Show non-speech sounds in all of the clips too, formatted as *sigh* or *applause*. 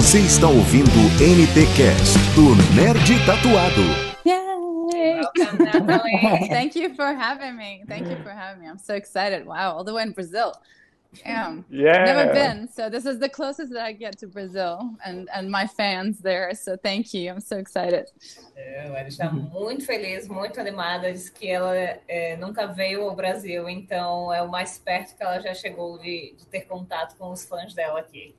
Você está ouvindo o NT Cast do Nerd Tatuado. Yay! Welcome, *laughs* Natalie. Thank you for having me. Thank you for having me. I'm so excited. Wow, all the way in Brazil. Damn. Yeah. Never been. So this is the closest that I get to Brazil and, and my fans there. So thank you. I'm so excited. Ela está muito feliz, muito animada. Diz que ela é, nunca veio ao Brasil, então é o mais perto que ela já chegou de, de ter contato com os fãs dela aqui.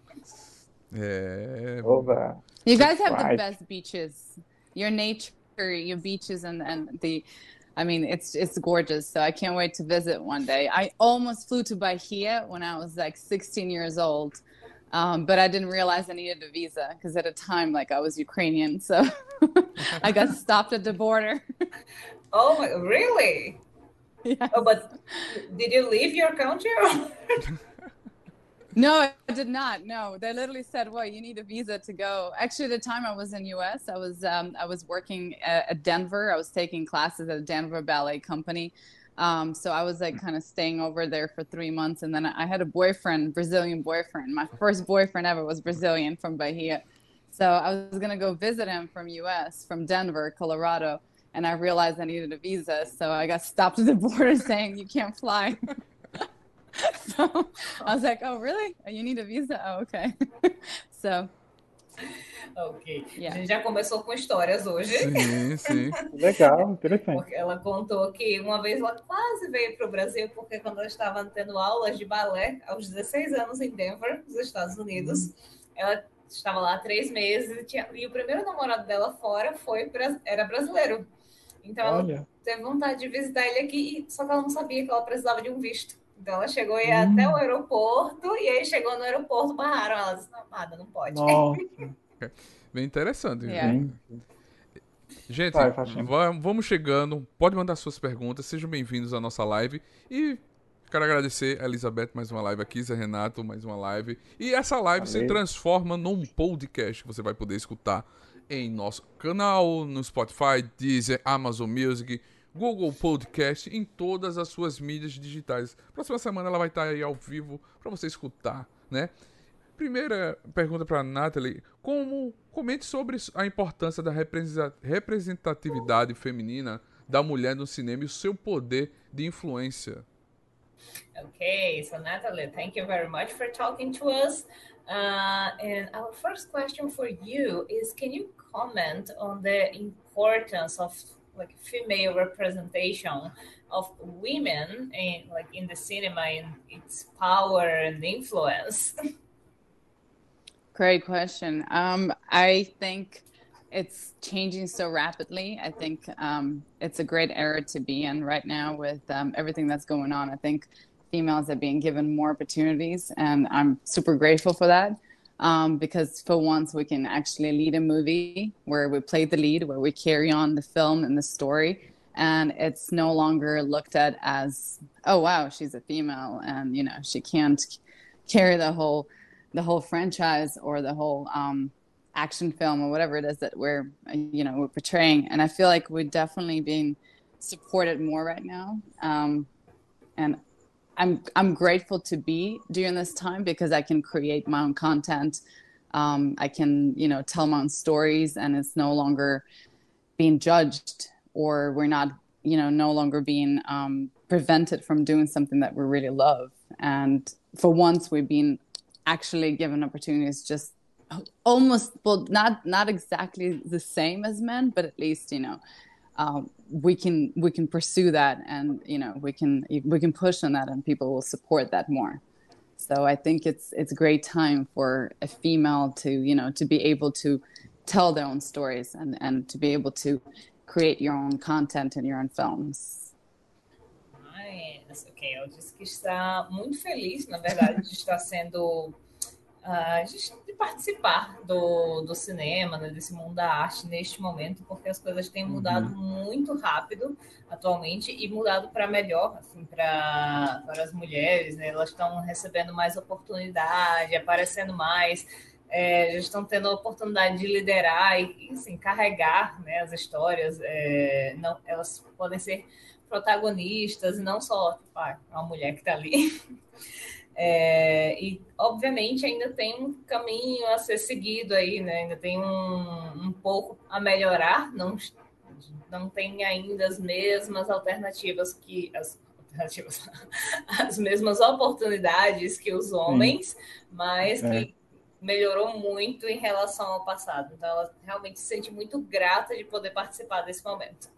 É. Oba. You guys have the best beaches. Your nature, your beaches, and, and the, I mean, it's it's gorgeous. So I can't wait to visit one day. I almost flew to Bahia when I was like 16 years old, um, but I didn't realize I needed a visa because at a time like I was Ukrainian, so *laughs* I got *laughs* stopped at the border. Oh, my- really? *laughs* Yes. Oh, but did you leave your country? No, I did not. No, they literally said, "Well, you need a visa to go." Actually, the time I was in U.S., I was um, I was working at, at Denver. I was taking classes at a Denver ballet company. Um, so I was like kind of staying over there for three months, and then I had a boyfriend, Brazilian boyfriend. My first boyfriend ever was Brazilian from Bahia. So I was gonna go visit him from U.S. from Denver, Colorado, and I realized I needed a visa. So I got stopped at the border *laughs* saying you can't fly. *laughs* *laughs* so I was like, oh, really? You need a visa? Oh, okay. *laughs* so, ok. Yeah. A gente já começou com histórias hoje. Sim, sim. *laughs* Legal, interessante. Porque ela contou que uma vez ela quase veio para o Brasil, porque quando ela estava tendo aulas de balé, aos 16 anos em Denver, nos Estados Unidos, ela estava lá há três meses e, tinha- e o primeiro namorado dela fora foi era brasileiro. Então ela Olha, teve vontade de visitar ele aqui, só que ela não sabia que ela precisava de um visto. Então ela chegou a ir até o aeroporto, e aí chegou no aeroporto, barraram ela, disse, não, amada, não pode. nossa. *laughs* Bem interessante. Yeah. Gente, Vai, Faxina. va- vamos chegando. Pode mandar suas perguntas. Sejam bem-vindos à nossa live. E quero agradecer a Elizabeth mais uma live aqui, Zé Renato mais uma live. E essa live se Valeu. transforma num podcast que você vai poder escutar em nosso canal, no Spotify, Deezer, Amazon Music, Google Podcast, em todas as suas mídias digitais. Próxima semana ela vai estar aí ao vivo para você escutar, né? Primeira pergunta para Natalie: como comente sobre a importância da representa- representatividade feminina da mulher no cinema e o seu poder de influência? Okay, so Natalie, thank you very much for talking to us. Uh, and our first question for you is: Can you comment on the importance of like female representation of women in like in the cinema and its power and influence? *laughs* great question. Um, I think it's changing so rapidly. I think um, it's a great era to be in right now with um, everything that's going on. I think females are being given more opportunities, and I'm super grateful for that. Um, because for once we can actually lead a movie where we play the lead, where we carry on the film and the story, and it's no longer looked at as, oh wow, she's a female, and you know she can't carry the whole the whole franchise or the whole um, action film or whatever it is that we're uh, you know we're portraying. And I feel like we're definitely being supported more right now. Um, and I'm I'm grateful to be during this time because I can create my own content. Um, I can you know tell my own stories, and it's no longer being judged, or we're not you know no longer being um, prevented from doing something that we really love. And for once, we've been actually given opportunities just almost well not not exactly the same as men but at least you know um, we can we can pursue that and you know we can we can push on that and people will support that more so i think it's it's a great time for a female to you know to be able to tell their own stories and and to be able to create your own content and your own films. Ok, ela disse que está muito feliz, na verdade, de estar sendo. Ah, de, participar do, do cinema, né, desse mundo da arte neste momento, porque as coisas têm mudado muito rápido atualmente e mudado para melhor, assim, para as mulheres, né? Elas estão recebendo mais oportunidade, aparecendo mais, é, já estão tendo a oportunidade de liderar e, e, assim, carregar né, as histórias. é, não, elas podem ser protagonistas, e não só tipo, ah, uma mulher que está ali. *laughs* É, e, obviamente, ainda tem um caminho a ser seguido aí, né? Ainda tem um, um pouco a melhorar, não, não tem ainda as mesmas alternativas que as alternativas, *laughs* as mesmas oportunidades que os homens, Sim. mas que é. melhorou muito em relação ao passado. Então, ela realmente se sente muito grata de poder participar desse momento.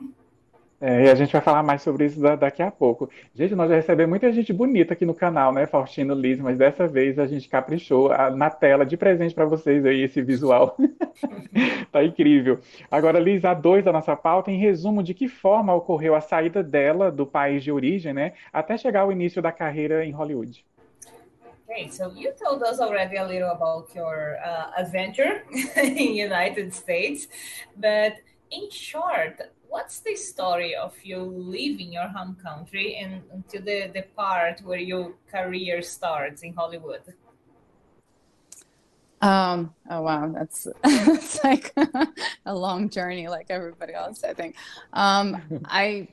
É, e a gente vai falar mais sobre isso daqui a pouco. Gente, nós já recebemos muita gente bonita aqui no canal, né, Faustino Liz, mas dessa vez a gente caprichou na tela de presente para vocês aí esse visual. *laughs* tá incrível. Agora, Liz, a dois da nossa pauta, em resumo, de que forma ocorreu a saída dela do país de origem, né, até chegar ao início da carreira em Hollywood. Okay, so you told us already a little about your uh, adventure *laughs* in United States, but in short, what's the story of you leaving your home country and until the, the part where your career starts in Hollywood? Um, oh wow, that's *laughs* that's like *laughs* a long journey, like everybody else, I think. Um, *laughs* I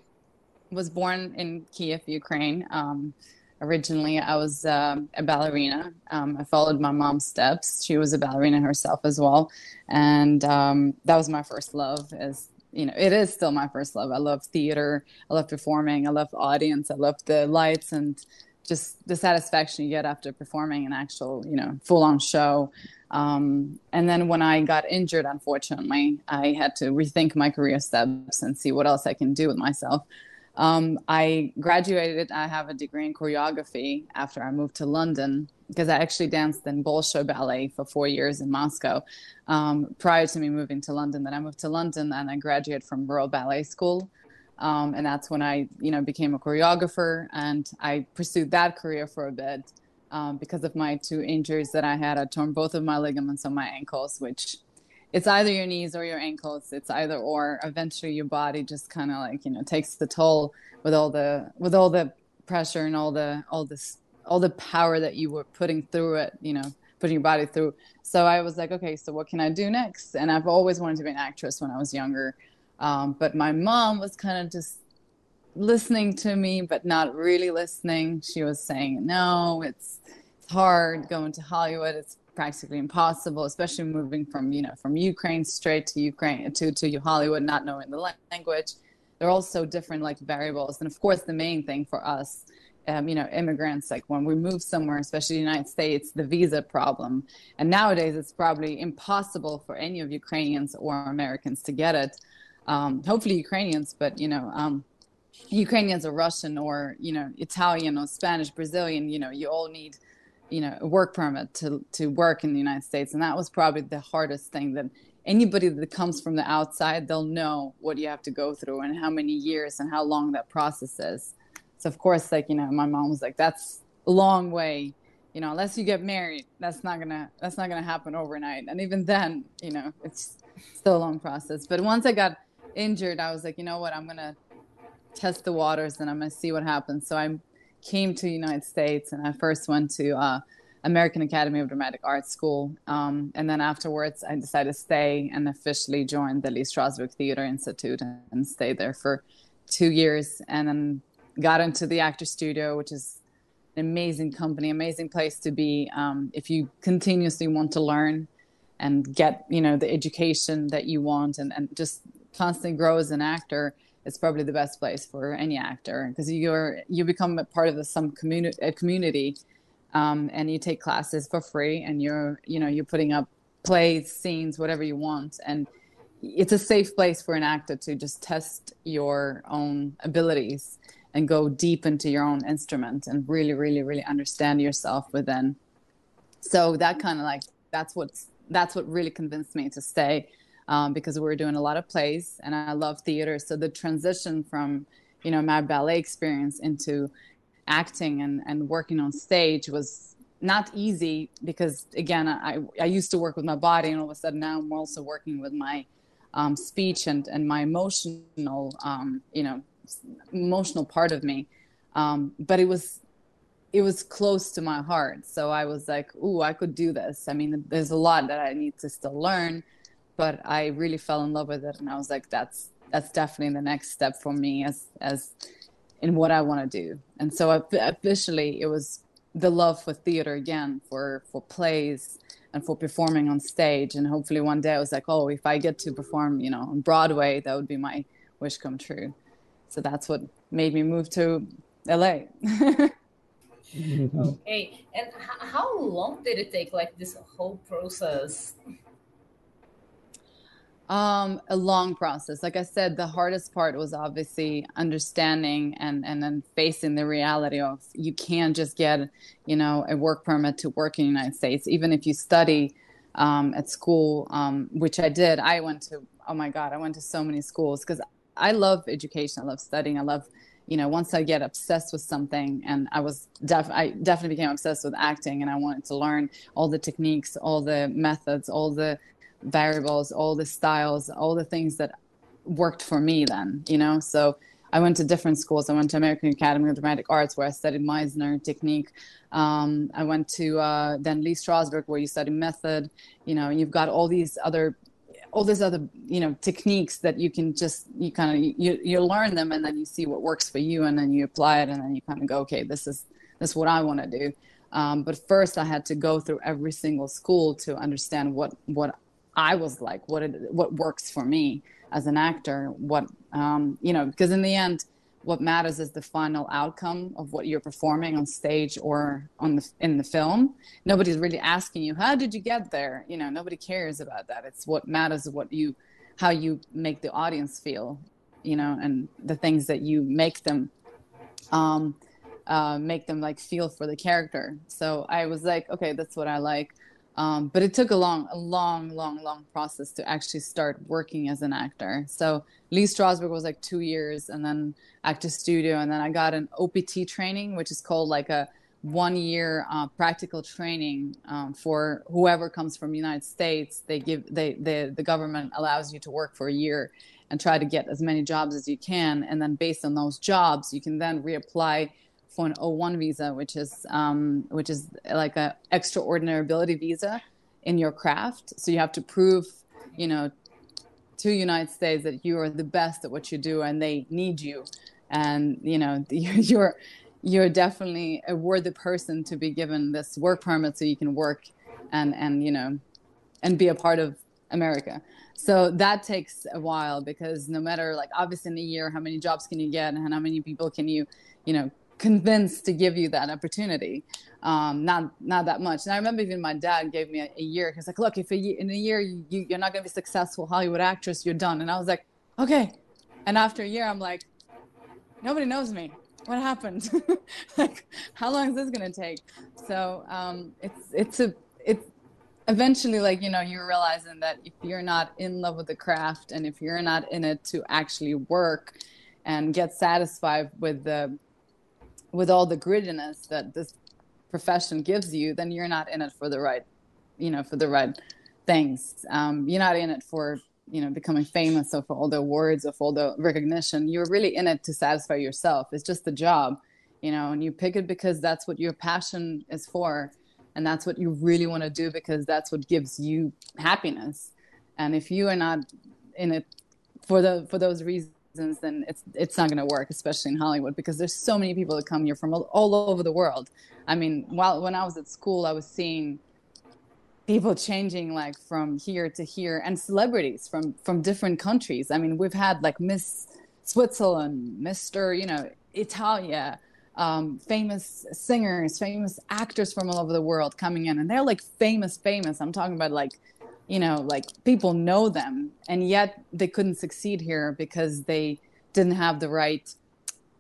was born in Kiev, Ukraine. Um, originally, I was uh, a ballerina. Um, I followed my mom's steps. She was a ballerina herself as well, and um, that was my first love. Is you know, it is still my first love. I love theater. I love performing. I love audience. I love the lights and just the satisfaction you get after performing an actual, you know, full on show. Um, and then when I got injured, unfortunately, I had to rethink my career steps and see what else I can do with myself. Um, I graduated. I have a degree in choreography after I moved to London because I actually danced in Bolshoi Ballet for four years in Moscow um, prior to me moving to London. Then I moved to London and I graduated from Royal Ballet School. Um, and that's when I, you know, became a choreographer and I pursued that career for a bit um, because of my two injuries that I had. I torn both of my ligaments on my ankles, which it's either your knees or your ankles. It's either or. Eventually, your body just kind of like you know takes the toll with all the with all the pressure and all the all this all the power that you were putting through it, you know, putting your body through. So I was like, okay, so what can I do next? And I've always wanted to be an actress when I was younger. Um, but my mom was kind of just listening to me, but not really listening. She was saying, no, it's, it's hard going to Hollywood. It's practically impossible, especially moving from, you know, from Ukraine straight to Ukraine to, to Hollywood, not knowing the language. They're all so different, like variables. And of course, the main thing for us um, you know immigrants like when we move somewhere especially the united states the visa problem and nowadays it's probably impossible for any of ukrainians or americans to get it um, hopefully ukrainians but you know um, ukrainians or russian or you know italian or spanish brazilian you know you all need you know a work permit to to work in the united states and that was probably the hardest thing that anybody that comes from the outside they'll know what you have to go through and how many years and how long that process is so of course, like you know, my mom was like, "That's a long way." You know, unless you get married, that's not gonna that's not gonna happen overnight. And even then, you know, it's still a long process. But once I got injured, I was like, you know what, I'm gonna test the waters and I'm gonna see what happens. So I came to the United States and I first went to uh, American Academy of Dramatic Arts School. Um, and then afterwards, I decided to stay and officially joined the Lee Strasberg Theater Institute and, and stayed there for two years. And then got into the actor studio, which is an amazing company, amazing place to be um, if you continuously want to learn and get you know the education that you want and, and just constantly grow as an actor it's probably the best place for any actor because you're you become a part of the, some community a community um, and you take classes for free and you're you know you're putting up plays scenes whatever you want. And it's a safe place for an actor to just test your own abilities and go deep into your own instrument and really really really understand yourself within. So that kind of like that's what's that's what really convinced me to stay um, because we were doing a lot of plays and i love theater so the transition from you know my ballet experience into acting and, and working on stage was not easy because again I, I used to work with my body and all of a sudden now i'm also working with my um, speech and, and my emotional um, you know emotional part of me. Um, but it was it was close to my heart. So I was like, "Ooh, I could do this." I mean, there's a lot that I need to still learn, but I really fell in love with it, and I was like, "That's that's definitely the next step for me as as in what I want to do." And so officially, it was the love for theater again, for for plays and for performing on stage. And hopefully one day I was like, oh, if I get to perform, you know, on Broadway, that would be my wish come true. So that's what made me move to LA. *laughs* okay, and h- how long did it take, like this whole process? Um, a long process. Like I said, the hardest part was obviously understanding and and then facing the reality of you can't just get, you know, a work permit to work in the United States, even if you study um, at school, um, which I did. I went to. Oh my God, I went to so many schools because I love education. I love studying. I love, you know, once I get obsessed with something, and I was def, I definitely became obsessed with acting, and I wanted to learn all the techniques, all the methods, all the variables, all the styles, all the things that worked for me then, you know? So I went to different schools. I went to American Academy of Dramatic Arts where I studied Meisner technique. Um, I went to uh, then Lee Strasberg where you study method. You know, you've got all these other, all these other, you know, techniques that you can just you kind of you you learn them and then you see what works for you and then you apply it and then you kind of go, okay, this is this is what I want to do. Um, but first, I had to go through every single school to understand what what I was like, what it, what works for me as an actor, what um, you know, because in the end, what matters is the final outcome of what you're performing on stage or on the in the film. Nobody's really asking you how did you get there. You know, nobody cares about that. It's what matters what you how you make the audience feel. You know, and the things that you make them. Um, uh, make them like feel for the character. So I was like, okay, that's what I like. Um, but it took a long, a long, long, long process to actually start working as an actor. So Lee Strasberg was like two years, and then actor studio, and then I got an OPT training, which is called like a one year uh, practical training um, for whoever comes from the United States. They give they, they the government allows you to work for a year and try to get as many jobs as you can, and then based on those jobs, you can then reapply for an O1 visa, which is um, which is like a extraordinary ability visa in your craft. So you have to prove, you know, to United States that you are the best at what you do, and they need you, and you know *laughs* you're you're definitely a worthy person to be given this work permit so you can work and and you know and be a part of America. So that takes a while because no matter like obviously in a year how many jobs can you get and how many people can you you know convinced to give you that opportunity. Um, not not that much. And I remember even my dad gave me a, a year. He's like, "Look, if a, in a year you, you're not going to be successful Hollywood actress, you're done." And I was like, "Okay." And after a year, I'm like, "Nobody knows me. What happened? *laughs* like, how long is this going to take?" So um, it's it's a it's eventually like you know you're realizing that if you're not in love with the craft and if you're not in it to actually work and get satisfied with the with all the grittiness that this profession gives you, then you're not in it for the right, you know, for the right things. Um, you're not in it for you know becoming famous or for all the awards or for all the recognition. You're really in it to satisfy yourself. It's just a job, you know, and you pick it because that's what your passion is for, and that's what you really want to do because that's what gives you happiness. And if you are not in it for the for those reasons then it's it's not going to work, especially in Hollywood, because there's so many people that come here from all, all over the world. I mean, while when I was at school, I was seeing people changing like from here to here, and celebrities from from different countries. I mean, we've had like Miss Switzerland, Mister, you know, Italia. Um, famous singers, famous actors from all over the world coming in, and they're like famous, famous. I'm talking about like you know, like people know them, and yet they couldn't succeed here because they didn't have the right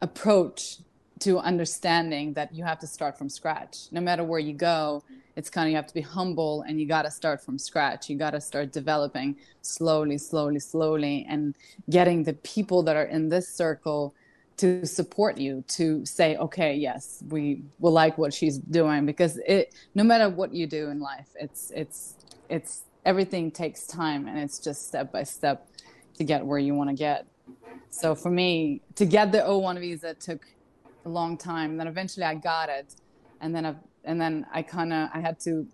approach to understanding that you have to start from scratch. No matter where you go, it's kind of you have to be humble and you got to start from scratch. You got to start developing slowly, slowly, slowly, and getting the people that are in this circle to support you to say okay yes we will like what she's doing because it no matter what you do in life it's it's it's everything takes time and it's just step by step to get where you want to get. So for me, to get the O1 visa took a long time. Then eventually I got it, and then I, and then I kind of I had to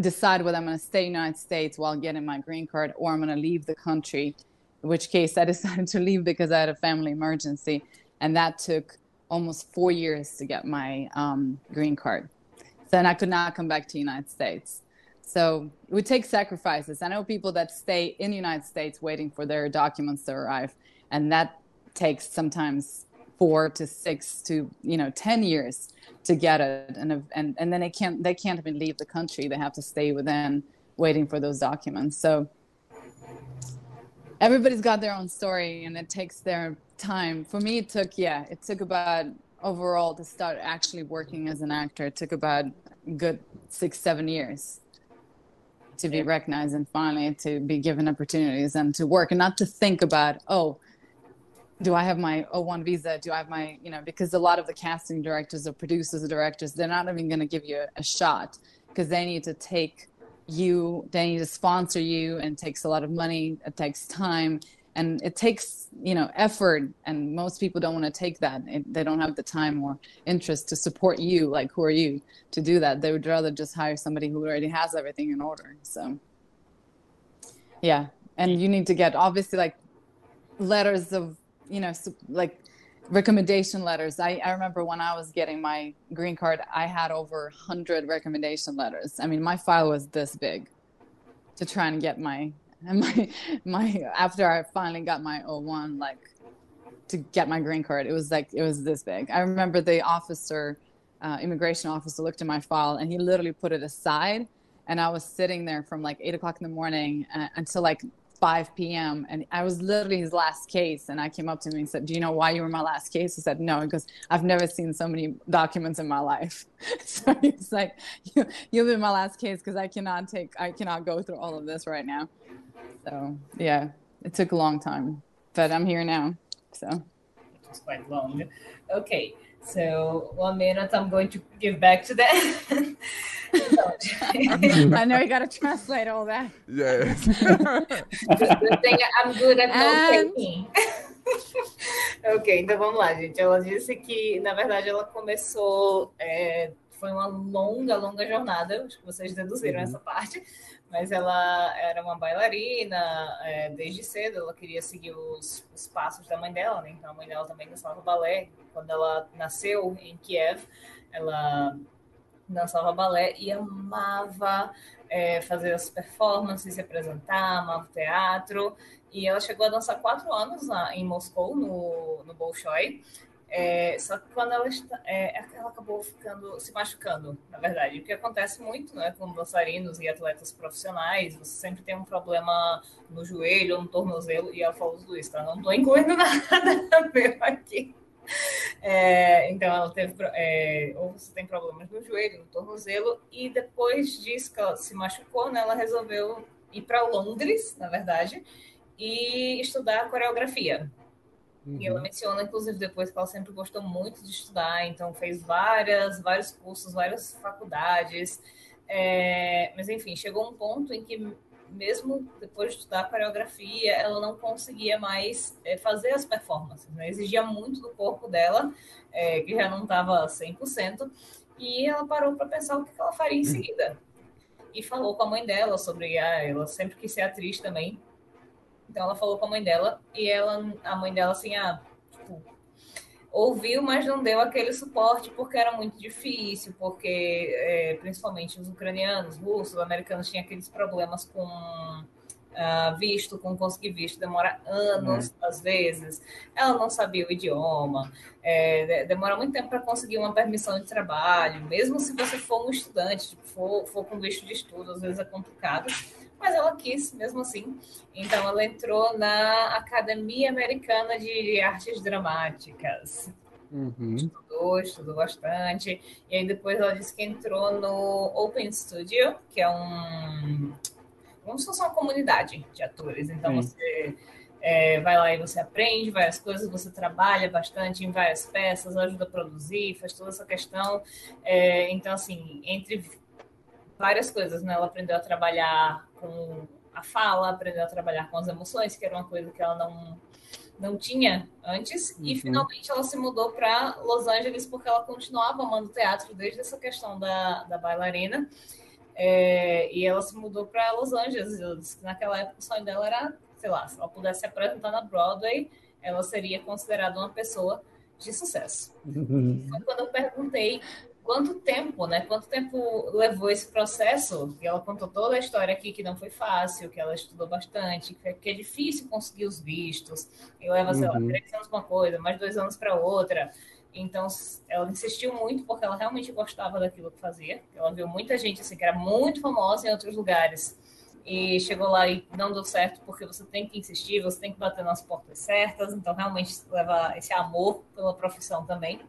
decide whether I'm going to stay in the United States while getting my green card or I'm going to leave the country. In which case I *laughs* decided to leave because I had a family emergency, and that took almost four years to get my um, green card. then I could not come back to the United States. So it would take sacrifices. I know people that stay in the United States waiting for their documents to arrive, and that takes sometimes four to six to you know ten years to get it, and and and then they can't they can't even leave the country. They have to stay within waiting for those documents. So everybody's got their own story, and it takes their time. For me, it took yeah, it took about overall to start actually working as an actor. It took about good six seven years to be recognized and finally to be given opportunities and to work and not to think about oh do i have my o1 visa? Do i have my you know because a lot of the casting directors or producers or directors they're not even going to give you a shot because they need to take you they need to sponsor you and it takes a lot of money it takes time and it takes you know effort and most people don't want to take that. It, they don't have the time or interest to support you like who are you to do that? They would rather just hire somebody who already has everything in order so. Yeah and you need to get obviously like letters of you know like recommendation letters. I, I remember when i was getting my green card i had over 100 recommendation letters. I mean my file was this big to try and get my and my *laughs* my after I finally got my O1 like to get my green card it was like it was this big I remember the officer uh, immigration officer looked at my file and he literally put it aside and I was sitting there from like eight o'clock in the morning uh, until like 5 p.m. And I was literally his last case. And I came up to him and said, Do you know why you were my last case? He said, No, because I've never seen so many documents in my life. *laughs* so he's like, you, You'll be my last case because I cannot take, I cannot go through all of this right now. So yeah, it took a long time, but I'm here now. So it was quite long. Okay. So one minute, I'm going to give back to that. *laughs* I know you got to translate all that. Yeah. good thing I'm good at note-taking. *laughs* ok, então vamos lá, gente. Ela disse que, na verdade, ela começou. É, foi uma longa, longa jornada. Acho que vocês deduziram uhum. essa parte. Mas ela era uma bailarina é, desde cedo. Ela queria seguir os, os passos da mãe dela, né? Então a mãe dela também dançava balé. Quando ela nasceu em Kiev, ela dançava balé e amava é, fazer as performances, se apresentar, amava teatro. E ela chegou a dançar quatro anos na, em Moscou, no, no Bolshoi. É, só que quando ela, está, é, ela acabou ficando, se machucando, na verdade, o que acontece muito né, com dançarinos e atletas profissionais, você sempre tem um problema no joelho ou no tornozelo, e ela falou os dois, tá? Não estou incluindo *laughs* nada meu aqui. É, então ela teve é, ou você tem problemas no joelho, no tornozelo, e depois disso que ela se machucou, né, ela resolveu ir para Londres, na verdade, e estudar coreografia. Uhum. E ela uhum. menciona, inclusive, depois que ela sempre gostou muito de estudar, então fez várias, vários cursos, várias faculdades. É, mas enfim, chegou um ponto em que mesmo depois de estudar coreografia, ela não conseguia mais é, fazer as performances, né? exigia muito do corpo dela, é, que já não estava 100%, e ela parou para pensar o que ela faria em seguida. E falou com a mãe dela sobre, ah, ela sempre quis ser atriz também, então ela falou com a mãe dela, e ela, a mãe dela assim, ah, tipo, ouviu, mas não deu aquele suporte porque era muito difícil, porque é, principalmente os ucranianos, russos, americanos tinham aqueles problemas com uh, visto, com conseguir visto, demora anos é. às vezes. Ela não sabia o idioma, é, demora muito tempo para conseguir uma permissão de trabalho, mesmo se você for um estudante, tipo, for, for com visto de estudo, às vezes é complicado mas ela quis mesmo assim. Então ela entrou na Academia Americana de Artes Dramáticas. Uhum. Estudou, estudou bastante. E aí depois ela disse que entrou no Open Studio, que é um. Como se fosse uma comunidade de atores. Então Sim. você é, vai lá e você aprende várias coisas, você trabalha bastante em várias peças, ajuda a produzir, faz toda essa questão. É, então, assim, entre várias coisas, né? Ela aprendeu a trabalhar com a fala, aprendeu a trabalhar com as emoções, que era uma coisa que ela não não tinha antes, uhum. e finalmente ela se mudou para Los Angeles porque ela continuava amando teatro desde essa questão da, da bailarina. É, e ela se mudou para Los Angeles. Ela disse que naquela época o sonho dela era, sei lá, se ela pudesse se apresentar na Broadway, ela seria considerada uma pessoa de sucesso. Uhum. Foi quando eu perguntei quanto tempo, né? Quanto tempo levou esse processo? E ela contou toda a história aqui que não foi fácil, que ela estudou bastante, que é difícil conseguir os vistos. E leva, sei lá, Uhum. três anos para uma coisa, mais dois anos para outra. Então, ela insistiu muito porque ela realmente gostava daquilo que fazia. Ela viu muita gente assim que era muito famosa em outros lugares e chegou lá e não deu certo porque você tem que insistir, você tem que bater nas portas certas. Então, realmente leva esse amor pela profissão também.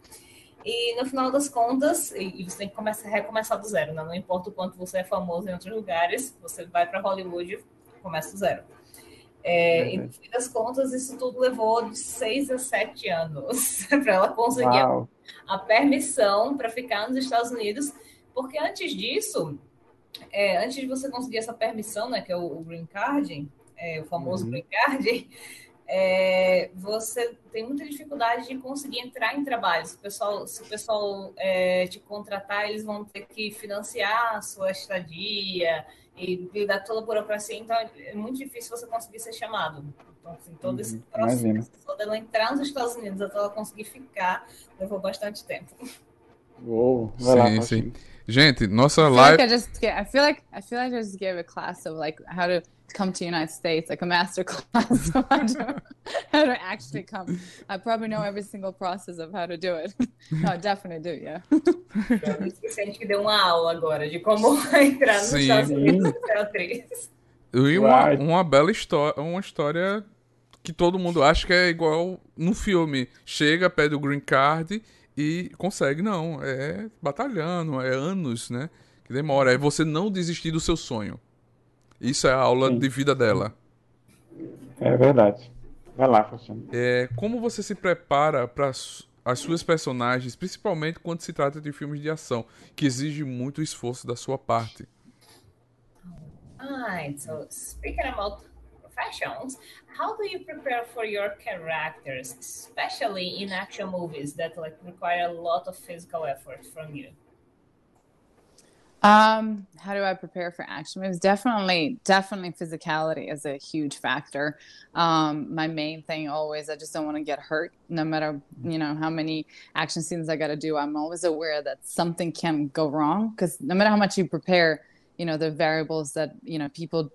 E no final das contas, e você tem que começar, recomeçar do zero, né? Não importa o quanto você é famoso em outros lugares, você vai para Hollywood e começa do zero. É, e no fim das contas, isso tudo levou de seis a sete anos *laughs* para ela conseguir a, a permissão para ficar nos Estados Unidos, porque antes disso, é, antes de você conseguir essa permissão, né, que é o, o green card, é, o famoso Uhum. green card, é, você tem muita dificuldade de conseguir entrar em trabalhos. O pessoal, se o pessoal é, te contratar, eles vão ter que financiar a sua estadia e lidar toda a burocracia, então é muito difícil você conseguir ser chamado. Então, assim, todo esse Uhum, processo imagino. só dela entrar nos Estados Unidos até ela conseguir ficar levou bastante tempo. Uou. Vai lá, Sim, Faustino. Gente, nossa I feel live. like I just get, I feel like I feel like I just gave a class of like how to come to United States, like a master *laughs* class of how to, how to actually come. I probably know every single process of how to do it. no, I definitely do, yeah. Gente que deu uma aula agora de como *laughs* entrar nos Sim. Estados Unidos e ser atriz. E uma, uma bela história, uma história que todo mundo acha que é igual no filme. Chega, pede o green card e consegue. Não, é batalhando, é anos, né? Que demora. É você não desistir do seu sonho. Isso é a aula Sim. de vida dela. É verdade. Vai lá, Faustino. É, como você se prepara para as suas personagens, principalmente quando se trata de filmes de ação, que exige muito esforço da sua parte? Alright, so speaking about how do you prepare for your characters, especially in action movies that like require a lot of physical effort from you? Um, how do I prepare for action movies? Definitely, definitely physicality is a huge factor. Um, my main thing always, I just don't want to get hurt no matter, you know, how many action scenes I got to do. I'm always aware that something can go wrong because no matter how much you prepare, you know, the variables that, you know, people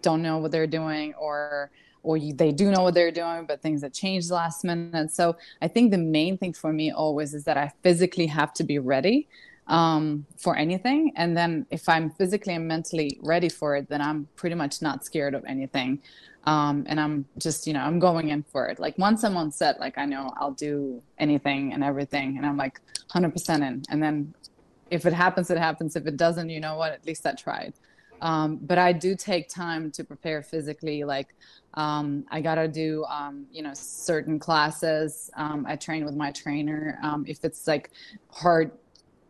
don't know what they're doing or, or you, they do know what they're doing, but things that change last minute. So I think the main thing for me always is that I physically have to be ready um, for anything. And then if I'm physically and mentally ready for it, then I'm pretty much not scared of anything. Um, and I'm just, you know, I'm going in for it. Like once I'm on set, like I know I'll do anything and everything. And I'm like 100% in. And then if it happens, it happens. If it doesn't, you know what? At least I tried. Um, but I do take time to prepare physically. Like um, I gotta do, um, you know, certain classes. Um, I train with my trainer. Um, if it's like hard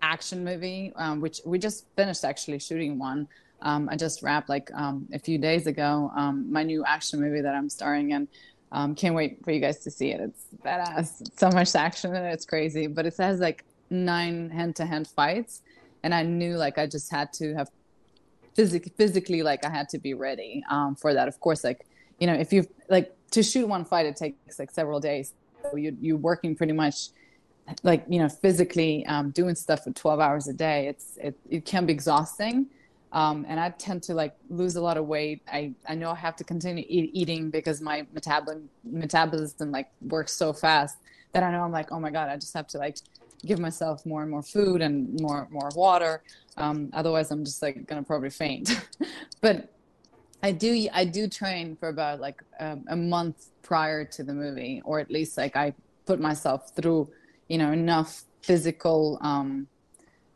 action movie, um, which we just finished actually shooting one. I just wrapped like a few days ago my new action movie that I'm starring in. Can't wait for you guys to see it. It's badass. So much action in it. It's crazy. But it has like nine hand to hand fights. And I knew like I just had to have physic- physically, like I had to be ready um, for that. Of course, like, you know, if you like to shoot one fight, it takes like several days. So you, you're working pretty much like you know physically um, doing stuff for 12 hours a day it's it, it can be exhausting um, and i tend to like lose a lot of weight i i know i have to continue eat, eating because my metabolism metabolism like works so fast that i know i'm like oh my god i just have to like give myself more and more food and more more water um, otherwise i'm just like gonna probably faint *laughs* but I do I do train for about like um, a month prior to the movie, or at least like I put myself through you know enough physical um,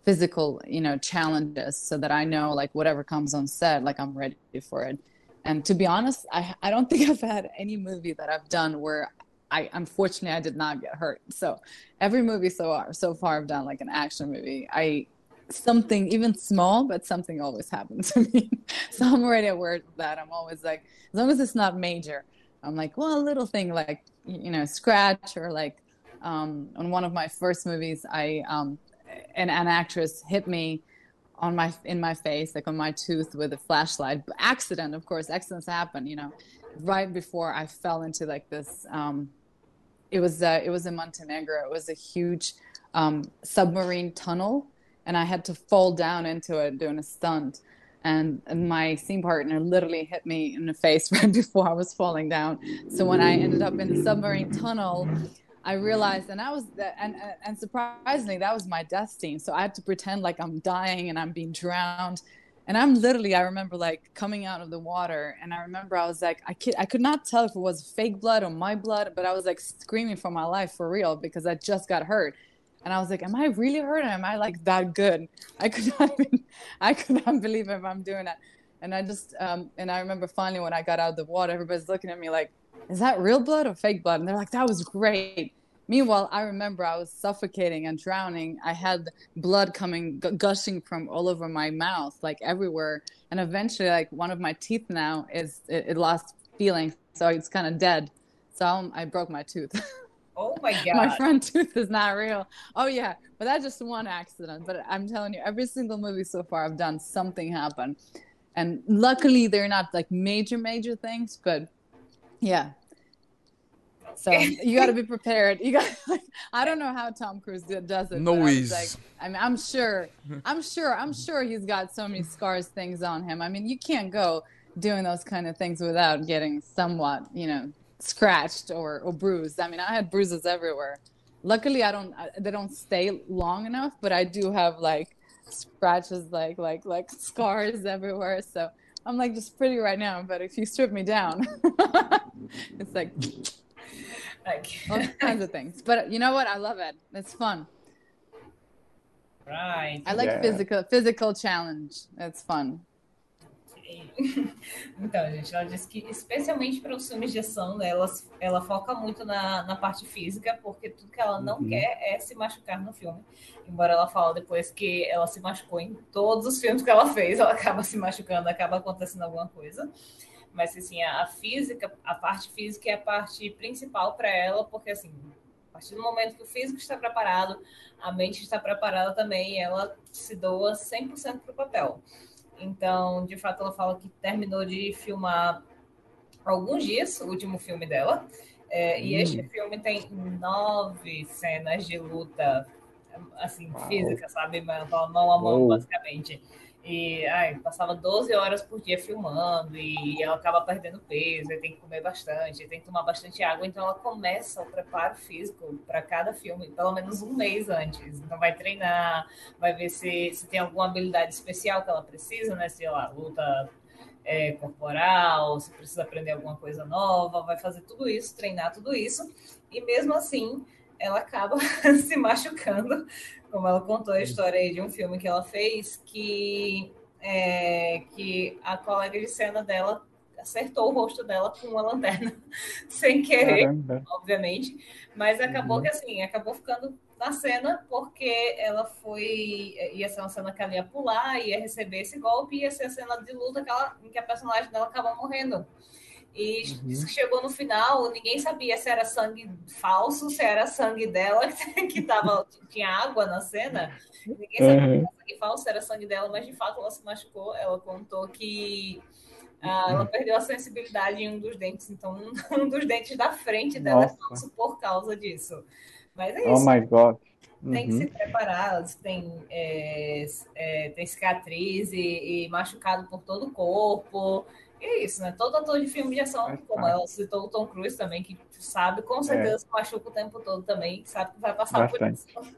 physical you know challenges so that I know like whatever comes on set, like I'm ready for it. And to be honest, I I don't *laughs* think I've had any movie that I've done where I unfortunately I did not get hurt. So every movie so far so far I've done like an action movie. I something even small, but something always happens to *laughs* me. so I'm already aware of that. I'm always like, as long as it's not major, I'm like, well, a little thing like you know, scratch or like um, on one of my first movies, I um, an, an actress hit me on my in my face, like on my tooth with a flashlight. Accident, of course, accidents happen. You know, right before I fell into like this. Um, it was uh, it was in Montenegro. It was a huge um, submarine tunnel, and I had to fall down into it doing a stunt. And, my scene partner literally hit me in the face *laughs* right before I was falling down. So when I ended up in the submarine tunnel, I realized, and I was, and and surprisingly, that was my death scene. So I had to pretend like I'm dying and I'm being drowned, and I'm literally, I remember like coming out of the water, and I remember I was like, I could, I could not tell if it was fake blood or my blood, but I was like screaming for my life for real because I just got hurt, and I was like, Am I really hurt? Am I like that good? I could *laughs* not, I could not believe if I'm doing that, and I just, um, and I remember finally when I got out of the water, everybody's looking at me like, Is that real blood or fake blood? And they're like, That was great. Meanwhile, I remember I was suffocating and drowning. I had blood coming, gu- gushing from all over my mouth, like everywhere. And eventually, like one of my teeth now is it, it lost feeling, so it's kind of dead. So um, I broke my tooth. *laughs* Oh my *laughs* god. my front tooth is not real. Oh yeah, but that's just one accident. But I'm telling you, every single movie so far I've done something happen, and luckily they're not like major major things. But yeah, so *laughs* you got to be prepared. You got. *laughs* I don't know how Tom Cruise did, does it. No but ease. Like, I mean, I'm sure. I'm sure. I'm sure he's got so many scars, things on him. I mean, you can't go doing those kind of things without getting somewhat, you know, scratched or, or bruised. I mean, I had bruises everywhere. Luckily, I don't. They don't stay long enough, but I do have like scratches, like like like *laughs* scars everywhere. So I'm like just pretty right now. But if you strip me down, *laughs* it's like *laughs* Like, all kinds of things. But you know what? I love it. It's fun. right. I like Yeah. physical physical challenge. It's fun. *laughs* Então, gente, ela disse que, especialmente para os filmes de ação, né, ela, ela foca muito na, na parte física, porque tudo que ela não Uhum. quer é se machucar no filme. Embora ela fale depois que ela se machucou em todos os filmes que ela fez, ela *laughs* acaba se machucando, acaba acontecendo alguma coisa. Mas, assim, a, a física, a parte física é a parte principal para ela, porque, assim, a partir do momento que o físico está preparado, a mente está preparada também, ela se doa 100% para o papel. Então, de fato, ela fala que terminou de filmar alguns dias, o último filme dela. É, E Hum. este filme tem nove cenas de luta, assim, Uau. física, sabe? Mão a mão, Uou. basicamente. E ai, passava 12 horas por dia filmando e ela acaba perdendo peso, tem que comer bastante, tem que tomar bastante água. Então ela começa o preparo físico para cada filme, pelo menos um mês antes. Então vai treinar, vai ver se, se tem alguma habilidade especial que ela precisa, né? Se ela luta é, corporal, se precisa aprender alguma coisa nova, vai fazer tudo isso, treinar tudo isso. E mesmo assim, ela acaba *laughs* se machucando, como ela contou a história aí de um filme que ela fez, que, é, que a colega de cena dela acertou o rosto dela com uma lanterna, *laughs* sem querer, Caramba. obviamente, mas acabou Uhum. que assim, acabou ficando na cena porque ela foi, ia ser uma cena que ela ia pular, ia receber esse golpe, ia ser a cena de luta que ela, em que a personagem dela acabou morrendo. E Uhum. chegou no final, ninguém sabia se era sangue falso, se era sangue dela, *laughs* que tava, tinha água na cena. Ninguém sabia Uhum. se era sangue falso, se era sangue dela, mas de fato ela se machucou. Ela contou que ah, ela perdeu a sensibilidade em um dos dentes, então *laughs* um dos dentes da frente dela é Nossa. falso por causa disso. Mas é Oh isso, my God. tem que Uhum. se preparar, tem, é, é, tem cicatriz e, e machucado por todo o corpo. E é isso, né? Todo ator de filme de ação, Faz como ela citou o Tom Cruise também, que sabe, com certeza se machuca o tempo todo também, sabe que vai passar por Bastante. isso.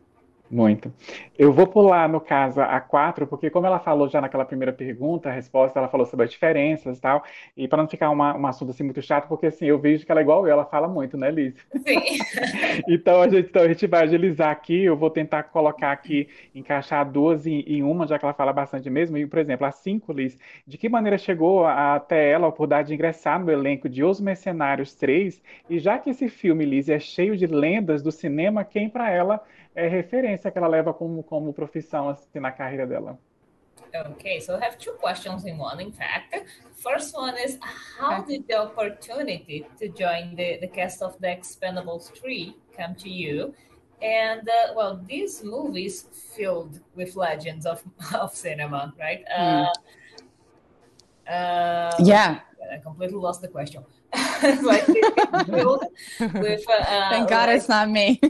Muito. Eu vou pular, no caso, a quatro, porque como ela falou já naquela primeira pergunta, a resposta, ela falou sobre as diferenças e tal, e para não ficar uma, um assunto assim muito chato, porque assim, eu vejo que ela é igual eu, ela fala muito, né, Liz? Sim. *laughs* Então a gente, então a gente vai agilizar aqui, eu vou tentar colocar aqui, encaixar duas em, em uma, já que ela fala bastante mesmo, e por exemplo, a cinco, Liz, de que maneira chegou a- até ela a oportunidade de ingressar no elenco de Os Mercenários 3, e já que esse filme, Liz, é cheio de lendas do cinema, quem para ela é referência que ela leva como, como profissão assim, na carreira dela? Okay, so I have two questions in one, in fact. First one is How did the opportunity to join the, the cast of The Expendables 3 come to you? And, uh, well, this movie is filled with legends of, *laughs* of cinema, right? Uh, uh, Yeah. I completely lost the question. *laughs* like, *laughs* with. Uh, Thank God like- it's not me.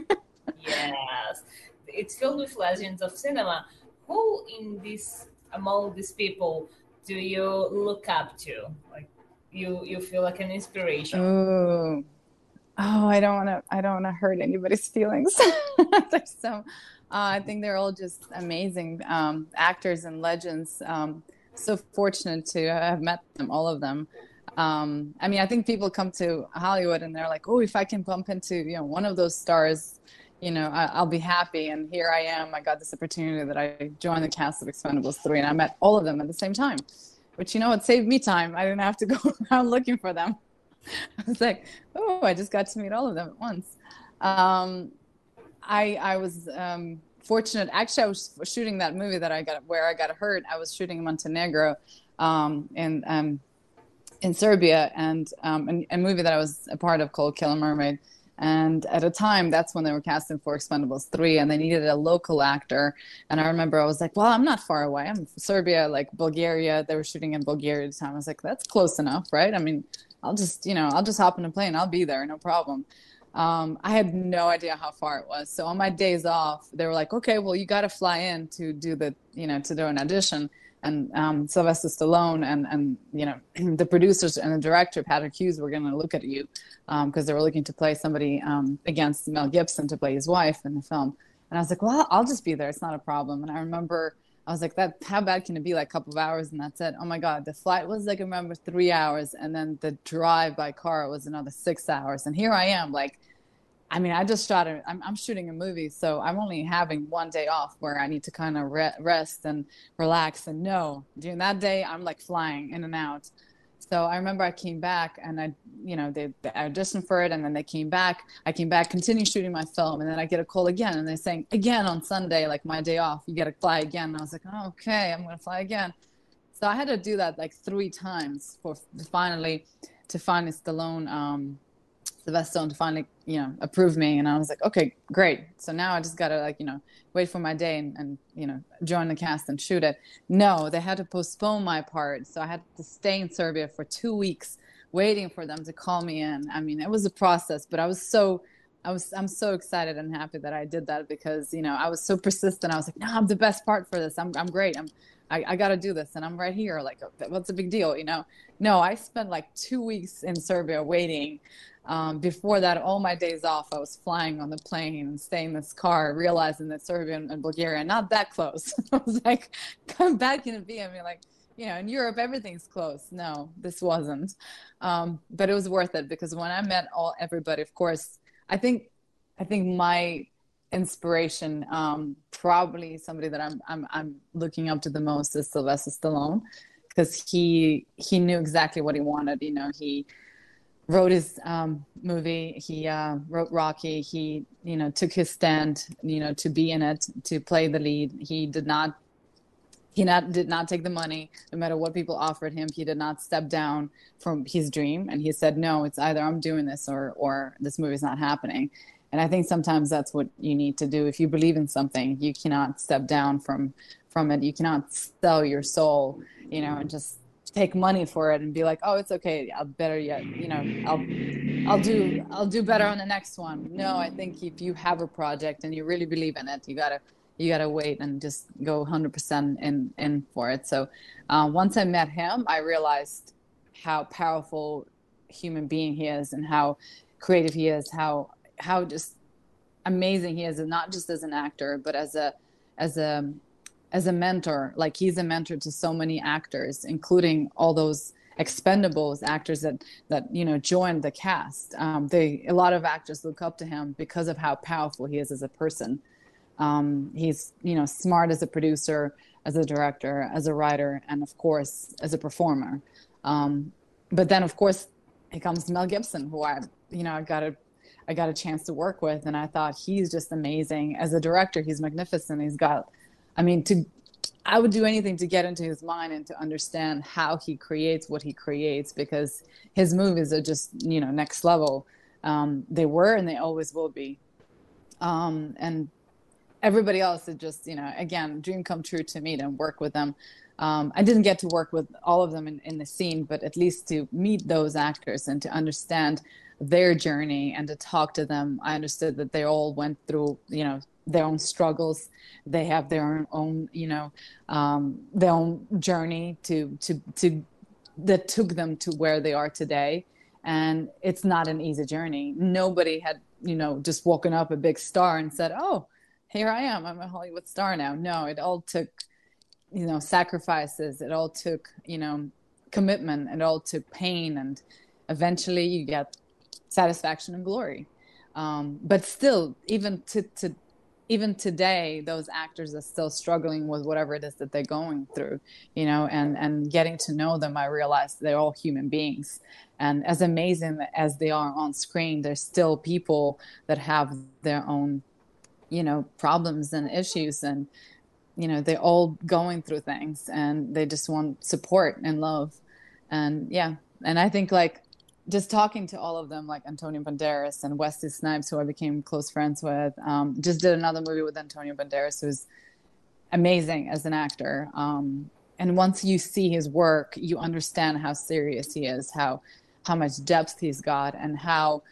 Yes. it's filled with legends of cinema. Who in this among these people do you look up to? Like you you feel like an inspiration. Oh, oh, I don't want to. I don't want to hurt anybody's feelings. *laughs* There's so, uh, I think they're all just amazing um, actors and legends. Um, so fortunate to have met them, all of them. Um, I mean, I think people come to Hollywood and they're like, "Oh, if I can bump into you know one of those stars, you know, I, will be happy." And here I am. I got this opportunity that I joined the cast of Expendables three, and I met all of them at the same time. Which you know, it saved me time. I didn't have to *laughs* go around looking for them. *laughs* I was like, "Oh, I just got to meet all of them at once." Um, I I was um, fortunate. Actually, I was shooting that movie that I got where I got hurt. I was shooting in Montenegro, um, and um, in Serbia and um, a movie that I was a part of called Kill a Mermaid. And at a time, that's when they were casting for Expendables 3 and they needed a local actor. And I remember I was like, well, I'm not far away. I'm Serbia, like Bulgaria. They were shooting in Bulgaria at the time. I was like, that's close enough, right? I mean, I'll just, you know, I'll just hop in a plane. I'll be there, no problem. Um, I had no idea how far it was. So on my days off, they were like, okay, well, you got to fly in to do the, you know, to do an audition and um, Sylvester Stallone and and you know *clears throat* the producers and the director Patrick Hughes were going to look at you because um, they were looking to play somebody um, against Mel Gibson to play his wife in the film. And I was like, well, I'll just be there. It's not a problem. And I remember I was like, that how bad can it be? Like a couple of hours and that's it. Oh my god, the flight was like I remember three hours, and then the drive by car was another six hours. And here I am, like I mean, I just shot it. I'm, I'm, shooting a movie, so I'm only having one day off where I need to kind of re- rest and relax. And no, during that day, I'm like flying in and out. So I remember I came back and I, you know, they, they auditioned for it, and then they came back. I came back, continued shooting my film, and then I get a call again, and they're saying again on Sunday, like my day off, you got to fly again. And I was like, oh, okay, I'm gonna fly again. So I had to do that like three times for finally to find Stallone. Um, Sylvester to finally, you know, approve me. And I was like, okay, great. So now I just got to like, you know, wait for my day and, and, you know, join the cast and shoot it. No, they had to postpone my part. So I had to stay in Serbia for two weeks waiting for them to call me in. I mean, it was a process, but I was so, I was, I'm so excited and happy that I did that because, you know, I was so persistent. I was like, no, I'm the best part for this. I'm, I'm great. I'm, I, I got to do this and I'm right here. Like, what's the big deal? You know? No, I spent like two weeks in Serbia waiting um, before that, all my days off, I was flying on the plane and staying in this car, realizing that Serbia and Bulgaria not that close. *laughs* I was like, come back in be I mean, like, you know, in Europe, everything's close. No, this wasn't. Um, but it was worth it because when I met all everybody, of course, I think, I think my inspiration, um, probably somebody that I'm, I'm, I'm looking up to the most is Sylvester Stallone because he, he knew exactly what he wanted. You know, he, wrote his um, movie. He uh, wrote Rocky. He, you know, took his stand, you know, to be in it, to play the lead. He did not, he not did not take the money, no matter what people offered him. He did not step down from his dream, and he said, "No, it's either I'm doing this or or this movie's not happening." And I think sometimes that's what you need to do. If you believe in something, you cannot step down from from it. You cannot sell your soul, you know, and just take money for it and be like, oh, it's okay. I'll better yet, you know, I'll, I'll do, I'll do better on the next one. No, I think if you have a project and you really believe in it, you gotta, you gotta wait and just go 100% in, in for it. So uh, once I met him, I realized how powerful human being he is and how creative he is, how, how just amazing he is, and not just as an actor, but as a, as a as a mentor like he's a mentor to so many actors including all those expendables actors that that you know joined the cast. Um, they a lot of actors look up to him because of how powerful he is as a person. Um, he's you know smart as a producer as a director as a writer and of course as a performer. Um, but then of course he comes mel gibson who i you know i got a i got a chance to work with and i thought he's just amazing. As a director he's magnificent. He's got I mean, to I would do anything to get into his mind and to understand how he creates what he creates because his movies are just you know next level. Um, they were and they always will be. Um, and everybody else is just you know again dream come true to meet to work with them. Um, I didn't get to work with all of them in, in the scene, but at least to meet those actors and to understand their journey and to talk to them, I understood that they all went through you know their own struggles. They have their own, you know, um, their own journey to to to that took them to where they are today. And it's not an easy journey. Nobody had, you know, just woken up a big star and said, "Oh, here I am. I'm a Hollywood star now." No, it all took, you know, sacrifices. It all took, you know, commitment. It all took pain, and eventually you get satisfaction and glory. Um, but still, even to, to even today, those actors are still struggling with whatever it is that they're going through, you know, and, and getting to know them, I realized they're all human beings. And as amazing as they are on screen, they're still people that have their own, you know, problems and issues. And, you know, they're all going through things and they just want support and love. And yeah. And I think like just talking to all of them, like Antonio Banderas and Wesley Snipes, who I became close friends with, um, just did another movie with Antonio Banderas, who's amazing as an actor. Um, and once you see his work, you understand how serious he is, how how much depth he's got, and how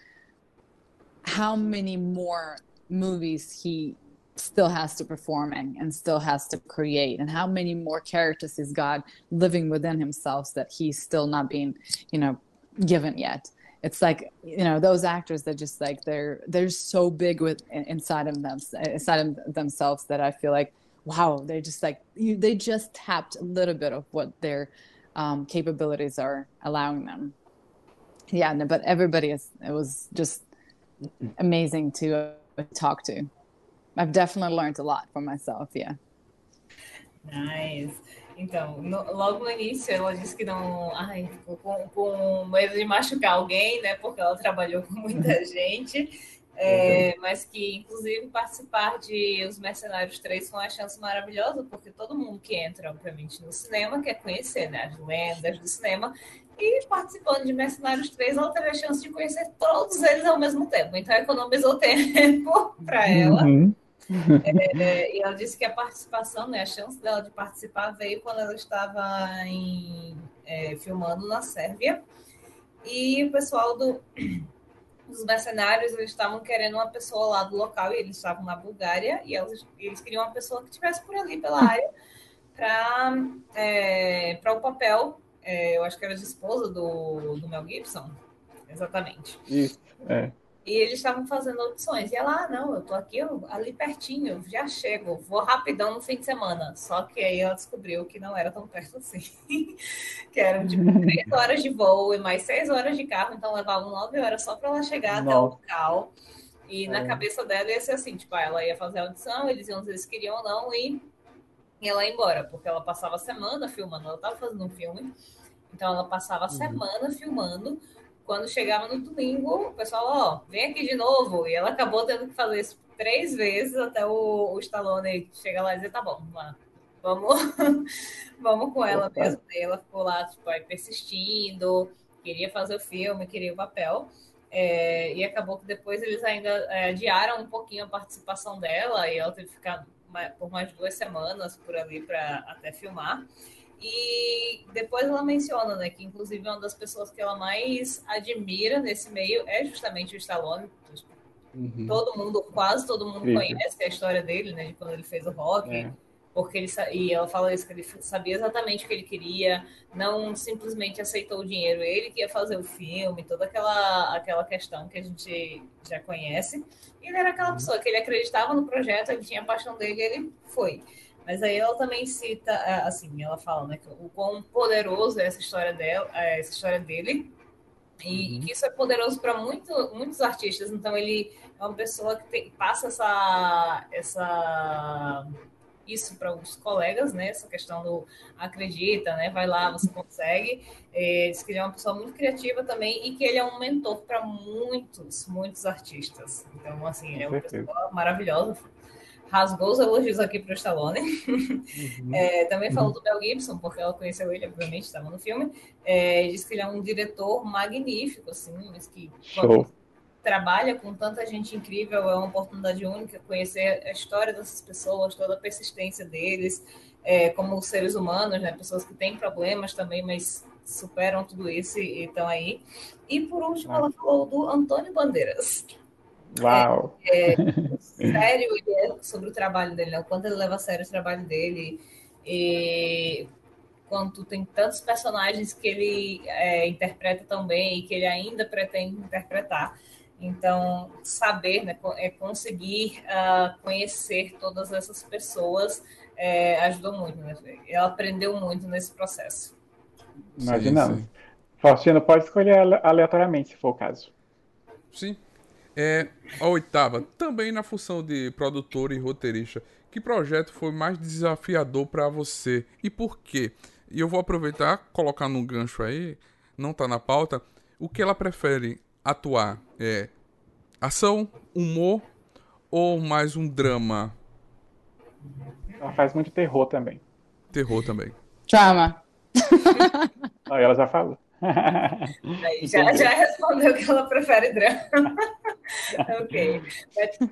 how many more movies he still has to perform in and still has to create and how many more characters he's got living within himself that he's still not being you know given yet. It's like you know those actors that just like they're they're so big with inside of them inside of themselves that i feel like wow they're just like you, they just tapped a little bit of what their um, capabilities are allowing them. Yeah no, but everybody is it was just amazing to uh, talk to. I've definitely learned a lot for myself yeah. Nice Então, no, logo no início, ela disse que não. Ai, ficou com, com medo de machucar alguém, né? Porque ela trabalhou com muita gente. É, mas que, inclusive, participar de Os Mercenários 3 foi uma chance maravilhosa, porque todo mundo que entra, obviamente, no cinema quer conhecer né, as lendas do cinema. E participando de Mercenários 3, ela teve a chance de conhecer todos eles ao mesmo tempo. Então, economizou tempo *laughs* para ela. Uhum. É, é, e ela disse que a participação, né, a chance dela de participar veio quando ela estava em, é, filmando na Sérvia. E o pessoal do, dos mercenários eles estavam querendo uma pessoa lá do local e eles estavam na Bulgária e eles, eles queriam uma pessoa que estivesse por ali pela área para é, o papel. É, eu acho que era de esposa do, do Mel Gibson. Exatamente. Isso, é. E eles estavam fazendo audições. E ela, ah, não, eu tô aqui ali pertinho, já chego, vou rapidão no fim de semana. Só que aí ela descobriu que não era tão perto assim. *laughs* que eram tipo *laughs* três horas de voo e mais seis horas de carro, então levavam nove horas só para ela chegar Nossa. até o local. E é. na cabeça dela ia ser assim, tipo, ela ia fazer a audição, eles iam dizer se queriam ou não, e, ela ia embora, porque ela passava a semana filmando, ela estava fazendo um filme, então ela passava a uhum. semana filmando quando chegava no domingo, o pessoal, ó, vem aqui de novo. E ela acabou tendo que fazer isso três vezes até o, o Stallone chegar lá e dizer, tá bom, vamos, *laughs* vamos com ela Opa. mesmo. E ela ficou lá, tipo, aí persistindo, queria fazer o filme, queria o papel. É, e acabou que depois eles ainda é, adiaram um pouquinho a participação dela e ela teve que ficar por mais duas semanas por ali para até filmar. E depois ela menciona, né, que inclusive uma das pessoas que ela mais admira nesse meio é justamente o Stallone. Uhum. Todo mundo, quase todo mundo conhece a história dele, né, de quando ele fez o rock. É. Porque ele e ela fala isso que ele sabia exatamente o que ele queria, não simplesmente aceitou o dinheiro, ele que ia fazer o filme, toda aquela aquela questão que a gente já conhece. E ele era aquela uhum. pessoa que ele acreditava no projeto, ele tinha a paixão dele, e ele foi. Mas aí ela também cita, é, assim, ela fala, né, o quão poderoso é essa história dela, é, essa história dele, e, uhum. que isso é poderoso para muito, muitos artistas. Então ele é uma pessoa que tem, passa essa, essa isso para os colegas, né? Essa questão do acredita, né? Vai lá, você consegue. É, diz que ele é uma pessoa muito criativa também e que ele é um mentor para muitos, muitos artistas. Então, assim, é uma pessoa maravilhosa rasgou os elogios aqui para o Stallone. Uhum. É, também falou uhum. do Mel Gibson, porque ela conheceu ele, obviamente, estava no filme. É, diz que ele é um diretor magnífico, assim, diz que trabalha com tanta gente incrível, é uma oportunidade única conhecer a história dessas pessoas, toda a persistência deles, é, como seres humanos, né, pessoas que têm problemas também, mas superam tudo isso e estão aí. E por último, ela falou do Antônio Bandeiras. Uau! É, é, *laughs* sério é sobre o trabalho dele, né? o quanto ele leva a sério o trabalho dele. E quando tem tantos personagens que ele é, interpreta tão bem e que ele ainda pretende interpretar. Então, saber, né, é conseguir uh, conhecer todas essas pessoas é, ajudou muito. Né? Ela aprendeu muito nesse processo. Imaginamos. Faustino, pode escolher aleatoriamente, se for o caso. Sim. É, a oitava, também na função de produtor e roteirista. Que projeto foi mais desafiador para você e por quê? E eu vou aproveitar, colocar num gancho aí, não tá na pauta, o que ela prefere atuar? É ação, humor ou mais um drama? Ela faz muito terror também. Terror também. Drama. Aí ela já falou. Já, já respondeu que ela prefere drama. okay. But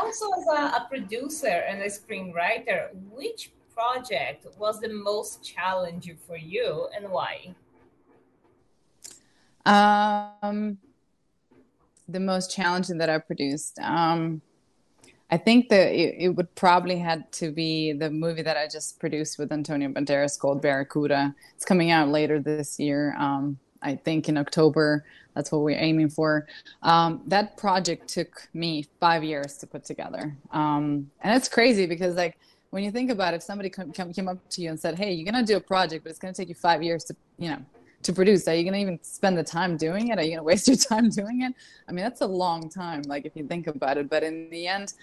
also as a, a producer and a screenwriter, which project was the most challenging for you and why? Um, the most challenging that I produced. Um, I think that it, it, would probably had to be the movie that I just produced with Antonio Banderas called Barracuda. It's coming out later this year. Um, I think in October. That's what we're aiming for. Um, that project took me five years to put together, um, and it's crazy because like when you think about it, if somebody come, come, came up to you and said, "Hey, you're gonna do a project, but it's gonna take you five years to, you know, to produce. Are you gonna even spend the time doing it? Are you gonna *laughs* waste your time doing it? I mean, that's a long time, like if you think about it. But in the end,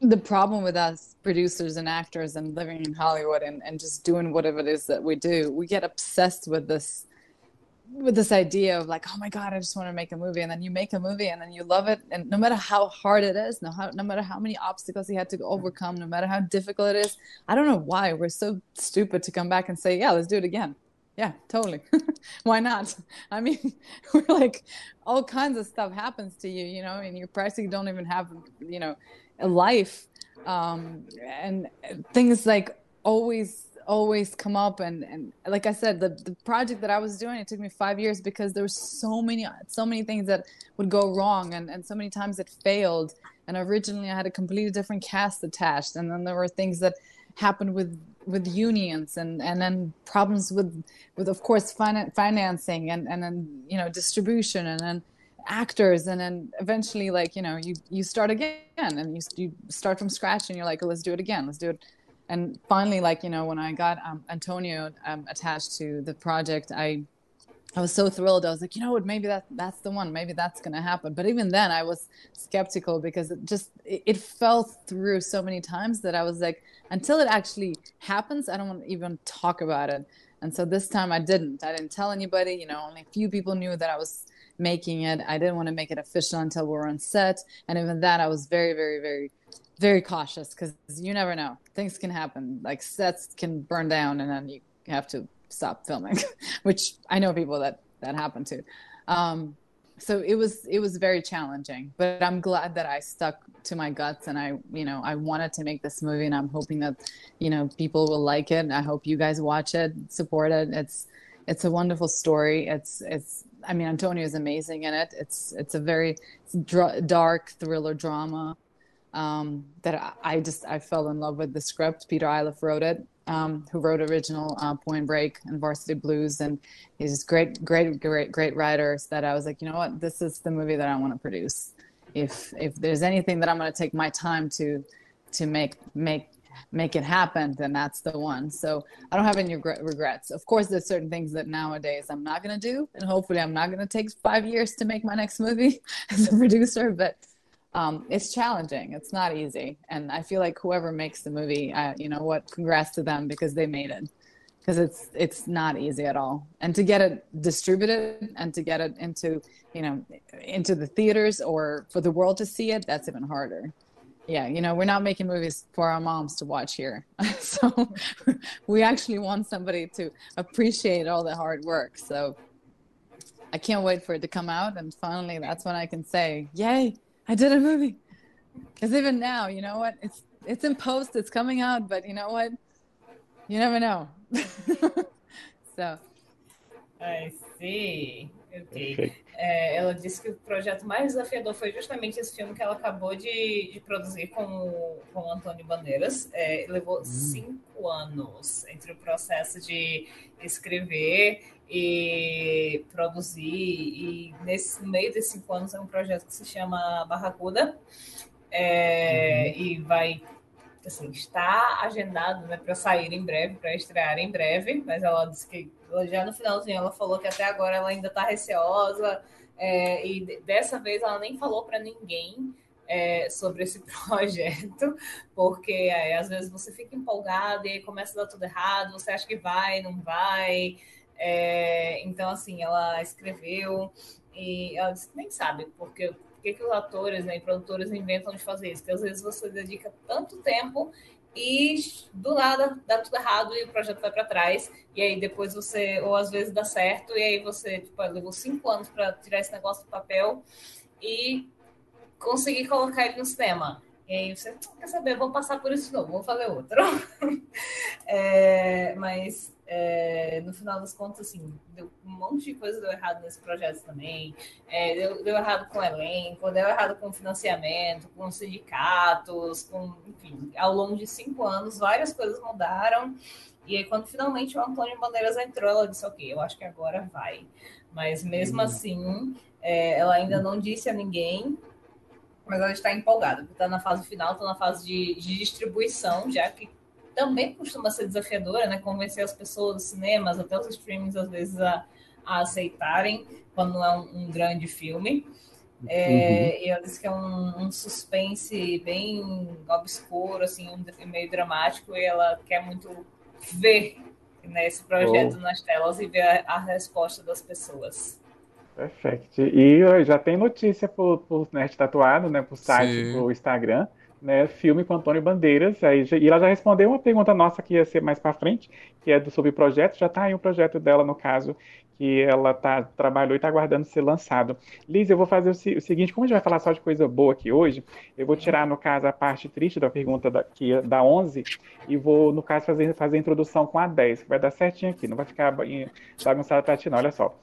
the problem with us producers and actors and living in Hollywood and, and just doing whatever it is that we do, we get obsessed with this with this idea of like, oh my God, I just want to make a movie. And then you make a movie and then you love it. And no matter how hard it is, no, how, no matter how many obstacles you had to overcome, no matter how difficult it is, I don't know why we're so stupid to come back and say, yeah, let's do it again. Yeah, totally. *laughs* why not? I mean, *laughs* we're like, all kinds of stuff happens to you, you know, and you practically don't even have, you know, a life. Um, and things like always always come up and and like i said the, the project that i was doing it took me five years because there were so many so many things that would go wrong and, and so many times it failed and originally i had a completely different cast attached and then there were things that happened with with unions and and then problems with with of course fin- financing and and then you know distribution and then actors and then eventually like you know you you start again and you you start from scratch and you're like oh, let's do it again let's do it. And finally, like you know, when I got um, Antonio um, attached to the project, I I was so thrilled. I was like, you know what, maybe that that's the one. Maybe that's gonna happen. But even then, I was skeptical because it just it, it fell through so many times that I was like, until it actually happens, I don't want to even talk about it. And so this time I didn't. I didn't tell anybody. You know, only a few people knew that I was making it. I didn't want to make it official until we were on set. And even that, I was very, very, very very cautious because you never know. Things can happen. Like sets can burn down, and then you have to stop filming, *laughs* which I know people that that happened to. Um, so it was it was very challenging, but I'm glad that I stuck to my guts and I you know I wanted to make this movie, and I'm hoping that you know people will like it. I hope you guys watch it, support it. It's it's a wonderful story. It's it's I mean Antonio is amazing in it. It's it's a very dr- dark thriller drama um, that I, just I fell in love with the script. Peter Iliff wrote it, um, who wrote original uh, Point Break and Varsity Blues, and he's great, great, great, great writers. That I was like, you know what, this is the movie that I want to produce. If if there's anything that I'm going to take my time to to make make make it happen, then that's the one. So I don't have any regrets. Of course, there's certain things that nowadays I'm not going to do, and hopefully I'm not going to take five years to make my next movie *laughs* as a producer, but um, it's challenging. It's not easy, and I feel like whoever makes the movie, uh, you know what, congrats to them because they made it. Because it's it's not easy at all, and to get it distributed and to get it into you know into the theaters or for the world to see it, that's even harder. Yeah, you know, we're not making movies for our moms to watch here, *laughs* so we actually want somebody to appreciate all the hard work. So I can't wait for it to come out, and finally, that's when I can say, "Yay!" I did a movie. Because even now, you know what? It's it's in post. It's coming out, but you know what? You never know. *laughs* so. I see. É, ela disse que o projeto mais desafiador foi justamente esse filme que ela acabou de, de produzir com, com o Antônio Bandeiras. É, levou hum. cinco anos entre o processo de escrever e produzir. E nesse meio desses cinco anos é um projeto que se chama Barracuda. É, uhum. E vai assim, está agendado né, para sair em breve, para estrear em breve, mas ela disse que já no finalzinho ela falou que até agora ela ainda está receosa, é, e dessa vez ela nem falou para ninguém é, sobre esse *laughs* projeto, porque às vezes você fica empolgado e aí começa a dar tudo errado, você acha que vai, não vai. É, então, assim, ela escreveu e ela nem sabe, porque que, que os atores né, e produtores inventam de fazer isso? Porque às vezes você dedica tanto tempo e do nada dá tudo errado e o projeto vai para trás. E aí depois você, ou às vezes dá certo, e aí você tipo, levou cinco anos para tirar esse negócio do papel e conseguir colocar ele no cinema. E aí você quer saber, vou passar por isso de novo, vou fazer outro. *laughs* é, mas é, no final das contas, assim, deu um monte de coisa deu errado nesse projeto também. É, deu, deu, errado com o elenco, deu errado com o financiamento, com os sindicatos, com, enfim, ao longo de cinco anos, várias coisas mudaram. E aí, quando finalmente o Antônio Bandeiras entrou, ela disse, ok, eu acho que agora vai. Mas mesmo uhum. assim, é, ela ainda não disse a ninguém, mas ela está empolgada, está na fase final, está na fase de, de distribuição, já que também costuma ser desafiadora, né? Convencer as pessoas dos cinemas, até os streamings, às vezes, a, a aceitarem, quando não é um, um grande filme. É, uhum. E ela disse que é um, um, suspense bem obscuro, assim, um, meio dramático, e ela quer muito ver né, esse projeto oh. nas telas e ver a, a, resposta das pessoas. Perfeito. E já tem notícia por, por Nerd Tatuado, né, por site, por Instagram, né, filme com Antônio Bandeiras. Aí, e ela já respondeu uma pergunta nossa que ia ser mais para frente, que é do, sobre o projeto. Já está aí o um projeto dela, no caso, que ela tá, trabalhou e está aguardando ser lançado. Liz, eu vou fazer o, o, seguinte: como a gente vai falar só de coisa boa aqui hoje, eu vou tirar, no caso, a parte triste da pergunta da, que, da 11 e vou, no caso, fazer, fazer a introdução com a 10, que vai dar certinho aqui, não vai ficar bagunçado para ti, não. Olha só.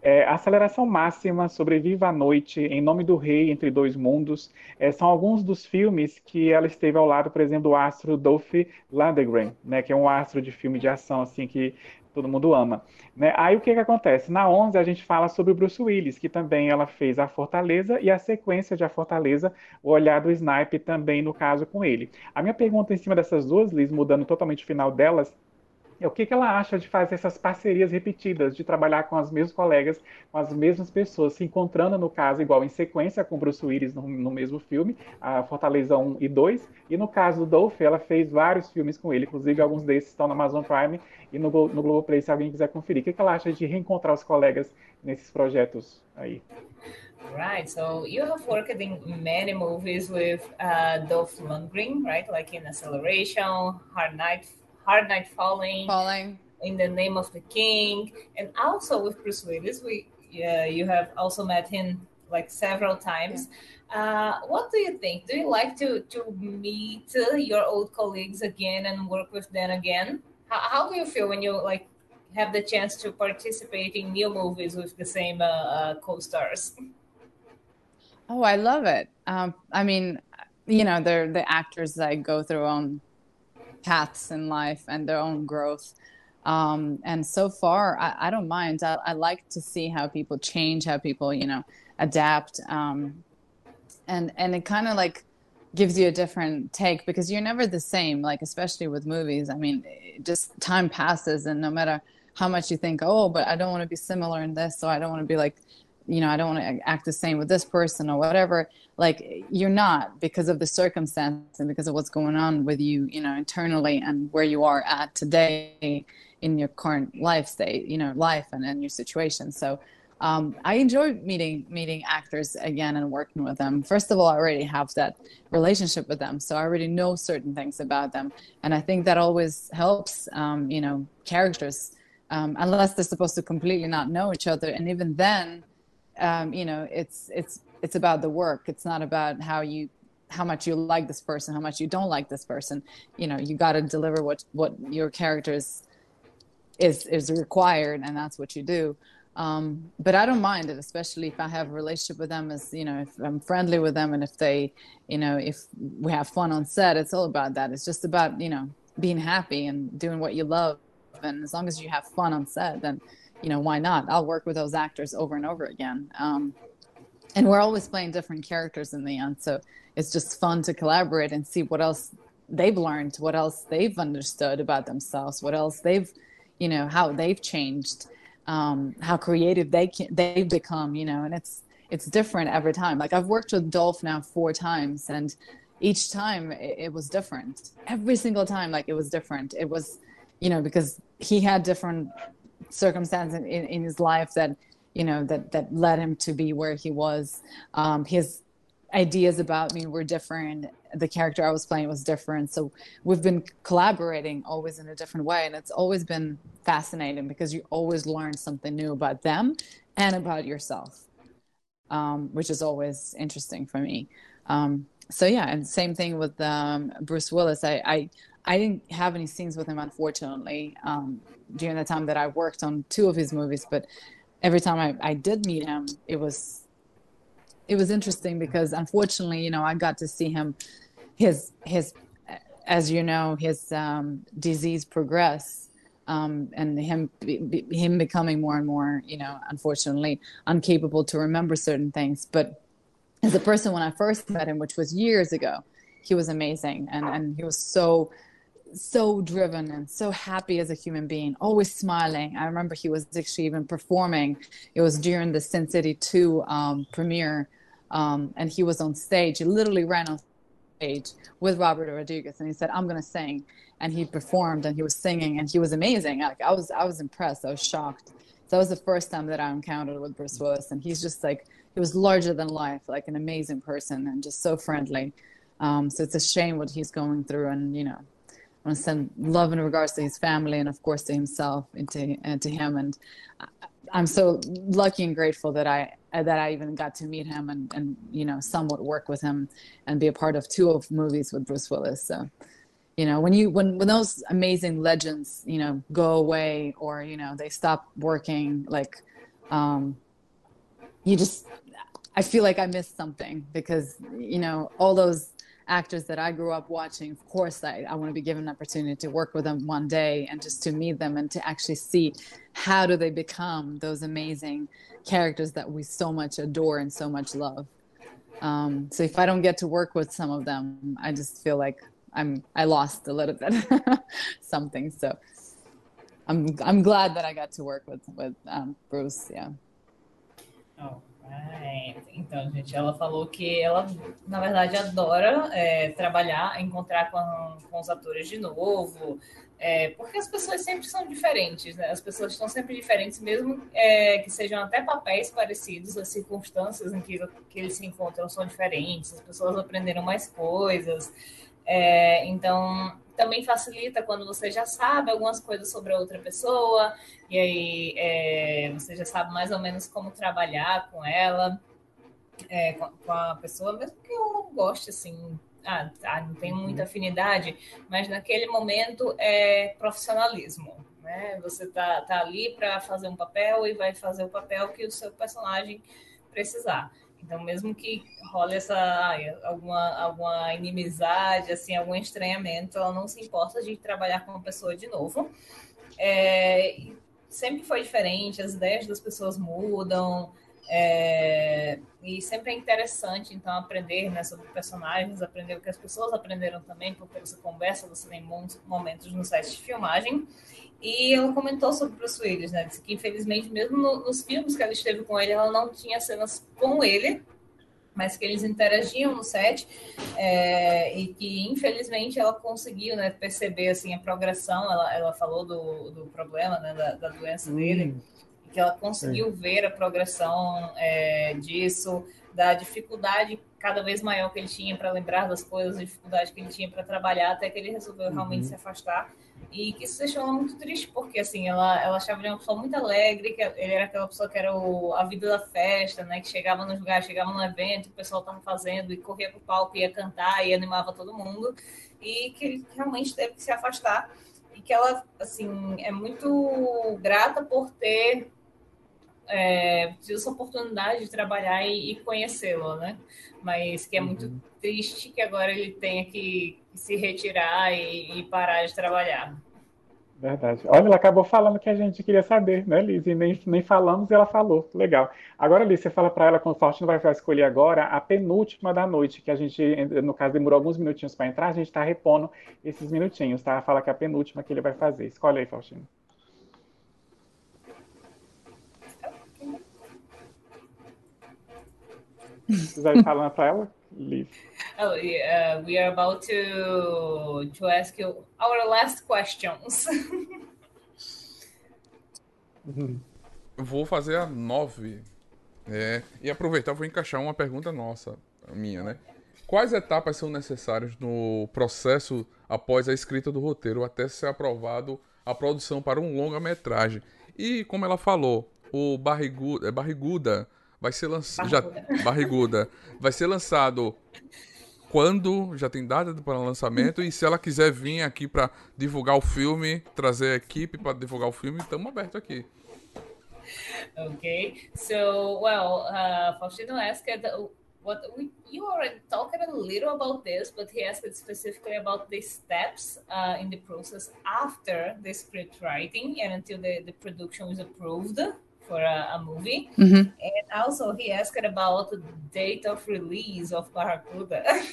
É, Aceleração Máxima, Sobreviva à Noite, Em Nome do Rei, Entre Dois Mundos, é, são alguns dos filmes que ela esteve ao lado, por exemplo, do astro Dolph Lundgren, né, que é um astro de filme de ação, assim, que todo mundo ama. Né? Aí o que, que acontece? Na 11 a gente fala sobre o Bruce Willis, que também ela fez A Fortaleza e a sequência de A Fortaleza, O Olhar do Snipe também no caso com ele. A minha pergunta em cima dessas duas, Liz, mudando totalmente o final delas, é o que, que ela acha de fazer essas parcerias repetidas, de trabalhar com os mesmos colegas, com as mesmas pessoas, se encontrando, no caso, igual em sequência com Bruce Willis no, no mesmo filme, a Fortaleza 1 e 2, e no caso do Dolph, ela fez vários filmes com ele, inclusive alguns desses estão na Amazon Prime e no, no Globoplay, se alguém quiser conferir. O que, que ela acha de reencontrar os colegas nesses projetos aí? Right. So you have worked in many movies with uh, Dolph Lundgren, right? Like in Acceleration, Hard Night, Hard Night Falling, Falling, in the Name of the King, and also with Bruce Willis. We uh, you have also met him like several times. Yeah. Uh, what do you think? Do you like to to meet uh, your old colleagues again and work with them again? How, how, do you feel when you like have the chance to participate in new movies with the same uh, uh, co-stars? Oh, I love it. Um, I mean, you know, they're the actors that go through own paths in life and their own growth. Um, and so far, I, I don't mind. I, I, like to see how people change, how people, you know, adapt. Um, and and it kind of like gives you a different take because you're never the same. Like especially with movies. I mean, just time passes, and no matter how much you think, oh, but I don't want to be similar in this, so I don't want to be like you know, I don't want to act the same with this person or whatever. Like you're not because of the circumstance and because of what's going on with you, you know, internally and where you are at today in your current life state, you know, life and, and your situation. So um, I enjoy meeting meeting actors again and working with them. First of all, I already have that relationship with them, so I already know certain things about them, and I think that always helps. Um, you know, characters, um, unless they're supposed to completely not know each other, and even then, um, you know it's it's it's about the work it's not about how you how much you like this person how much you don't like this person you know you got to deliver what what your characters is is required and that's what you do Um, but I don't mind it, especially if I have a relationship with them as, you know, if I'm friendly with them and if they, you know, if we have fun on set, it's all about that. It's just about, you know, being happy and doing what you love. And as long as you have fun on set, then, you know, why not? I'll work with those actors over and over again. Um, and we're always playing different characters in the end. So it's just fun to collaborate and see what else they've learned, what else they've understood about themselves, what else they've, you know, how they've changed um, how creative they can they've become you know and it's it's different every time like i've worked with dolph now four times and each time it, it was different every single time like it was different it was you know because he had different circumstances in, in, in his life that you know that that led him to be where he was. Um, his ideas about me were different. The character i was playing was different. So we've been collaborating always in a different way. And it's always been fascinating because you always learn something new about them and about yourself um, which is always interesting for me. Um, so yeah and same thing with um, bruce willis I, I i didn't have any scenes with him unfortunately um, during the time that i worked on two of his movies but every time I, I did meet him it was it was interesting because unfortunately, you know, I got to see him, his his, as you know, his um, disease progress, um, and him be, him becoming more and more, you know, unfortunately, incapable to remember certain things. But as a person, when I first met him, which was years ago, he was amazing, and and he was so so driven and so happy as a human being, always smiling. I remember he was actually even performing. It was during the Sin City 2 um, premiere um, and he was on stage. He literally ran on stage with Robert Rodriguez, and he said, "I'm going to sing." And he performed, and he was singing, and he was amazing. Like I was, I was impressed. I was shocked. So that was the first time that I encountered with Bruce Willis, and he's just like he was larger than life, like an amazing person, and just so friendly. Um, so it's a shame what he's going through, and you know, I want to send love in regards to his family and of course to himself and to, and to him. And I'm so lucky and grateful that I that I even got to meet him and and you know somewhat work with him and be a part of two of movies with Bruce Willis. So you know when you when when those amazing legends you know go away or you know they stop working like um you just I feel like I missed something because you know all those actors that I grew up watching, of course, I, I want to be given an opportunity to work with them one day and just to meet them and to actually see how do they become those amazing characters that we so much adore and so much love. Um, so if I don't get to work with some of them, I just feel like I'm I lost a little bit *laughs* something. So I'm I'm glad that I got to work with with um, Bruce. Yeah. Oh. Então, gente, ela falou que ela, na verdade, adora é, trabalhar, encontrar com, com os atores de novo, é, porque as pessoas sempre são diferentes, né? As pessoas estão sempre diferentes, mesmo é, que sejam até papéis parecidos, as circunstâncias em que, que eles se encontram são diferentes, as pessoas aprenderam mais coisas. É, então, também facilita quando você já sabe algumas coisas sobre a outra pessoa, e aí é, você já sabe mais ou menos como trabalhar com ela, é, com, com, a pessoa, mesmo que eu não goste, assim, ah, tá, não tenho muita uhum. afinidade, mas naquele momento é profissionalismo. Né? Você tá, tá ali para fazer um papel e vai fazer o papel que o seu personagem precisar. Então, mesmo que role essa alguma, alguma inimizade, assim, algum estranhamento, ela não se importa de trabalhar com uma pessoa de novo. É, sempre foi diferente, as ideias das pessoas mudam, é, e sempre é interessante, então, aprender né, sobre personagens, aprender o que as pessoas aprenderam também, porque você conversa, você tem momentos no set de filmagem. E ela comentou sobre Bruce Willis, né? Disse que, infelizmente, mesmo no, nos filmes que ela esteve com ele, ela não tinha cenas com ele, mas que eles interagiam no set é, e que, infelizmente, ela conseguiu né, perceber assim, a progressão. Ela, ela falou do, do problema, né, da, da doença hum. Que ela conseguiu ver a progressão é, disso, da dificuldade cada vez maior que ele tinha para lembrar das coisas, a dificuldade que ele tinha para trabalhar, até que ele resolveu realmente uhum. se afastar. E que isso deixou ela muito triste, porque assim, ela, ela achava ele uma pessoa muito alegre, que ele era aquela pessoa que era o, a vida da festa, né? Que chegava no lugar, chegava no evento, o pessoal estava fazendo, e corria para o palco, ia cantar, e animava todo mundo. E que ele realmente teve que se afastar. E que ela, assim, é muito grata por ter é, tive essa oportunidade de trabalhar e, e conhecê-lo, né? Mas que é muito uhum. triste que agora ele tenha que se retirar e, e parar de trabalhar. Verdade. Olha, ela acabou falando que a gente queria saber, né, Liz? E nem, nem falamos e ela falou. Legal. Agora, Liz, você fala para ela, quando o Faustino vai escolher agora, a penúltima da noite, que a gente, no caso, demorou alguns minutinhos para entrar, a gente está repondo esses minutinhos, tá? Fala que é a penúltima que ele vai fazer. Escolhe aí, Faustino. *laughs* Você vai falando para ela? Liz. Oh, uh, we are about to to ask you our last questions. *laughs* vou fazer a nove. É, e aproveitar, vou encaixar uma pergunta nossa, minha, né? Quais etapas são necessárias no processo após a escrita do roteiro até ser aprovado a produção para um longa-metragem? E como ela falou, o Barriguda, é Barriguda vai ser lançado. Já, *laughs* barriguda. Vai ser lançado quando já tem data para lançamento e se ela quiser vir aqui para divulgar o filme, trazer a equipe para divulgar o filme, estamos abertos aqui. Okay, so well, uh, Faustino asked what we, you already talked a little about this, but he asked specifically about the steps uh, in the process after the script writing and until the, the production is approved. For a, a movie. Mm-hmm. And also, he asked about the date of release of Barracuda. *laughs*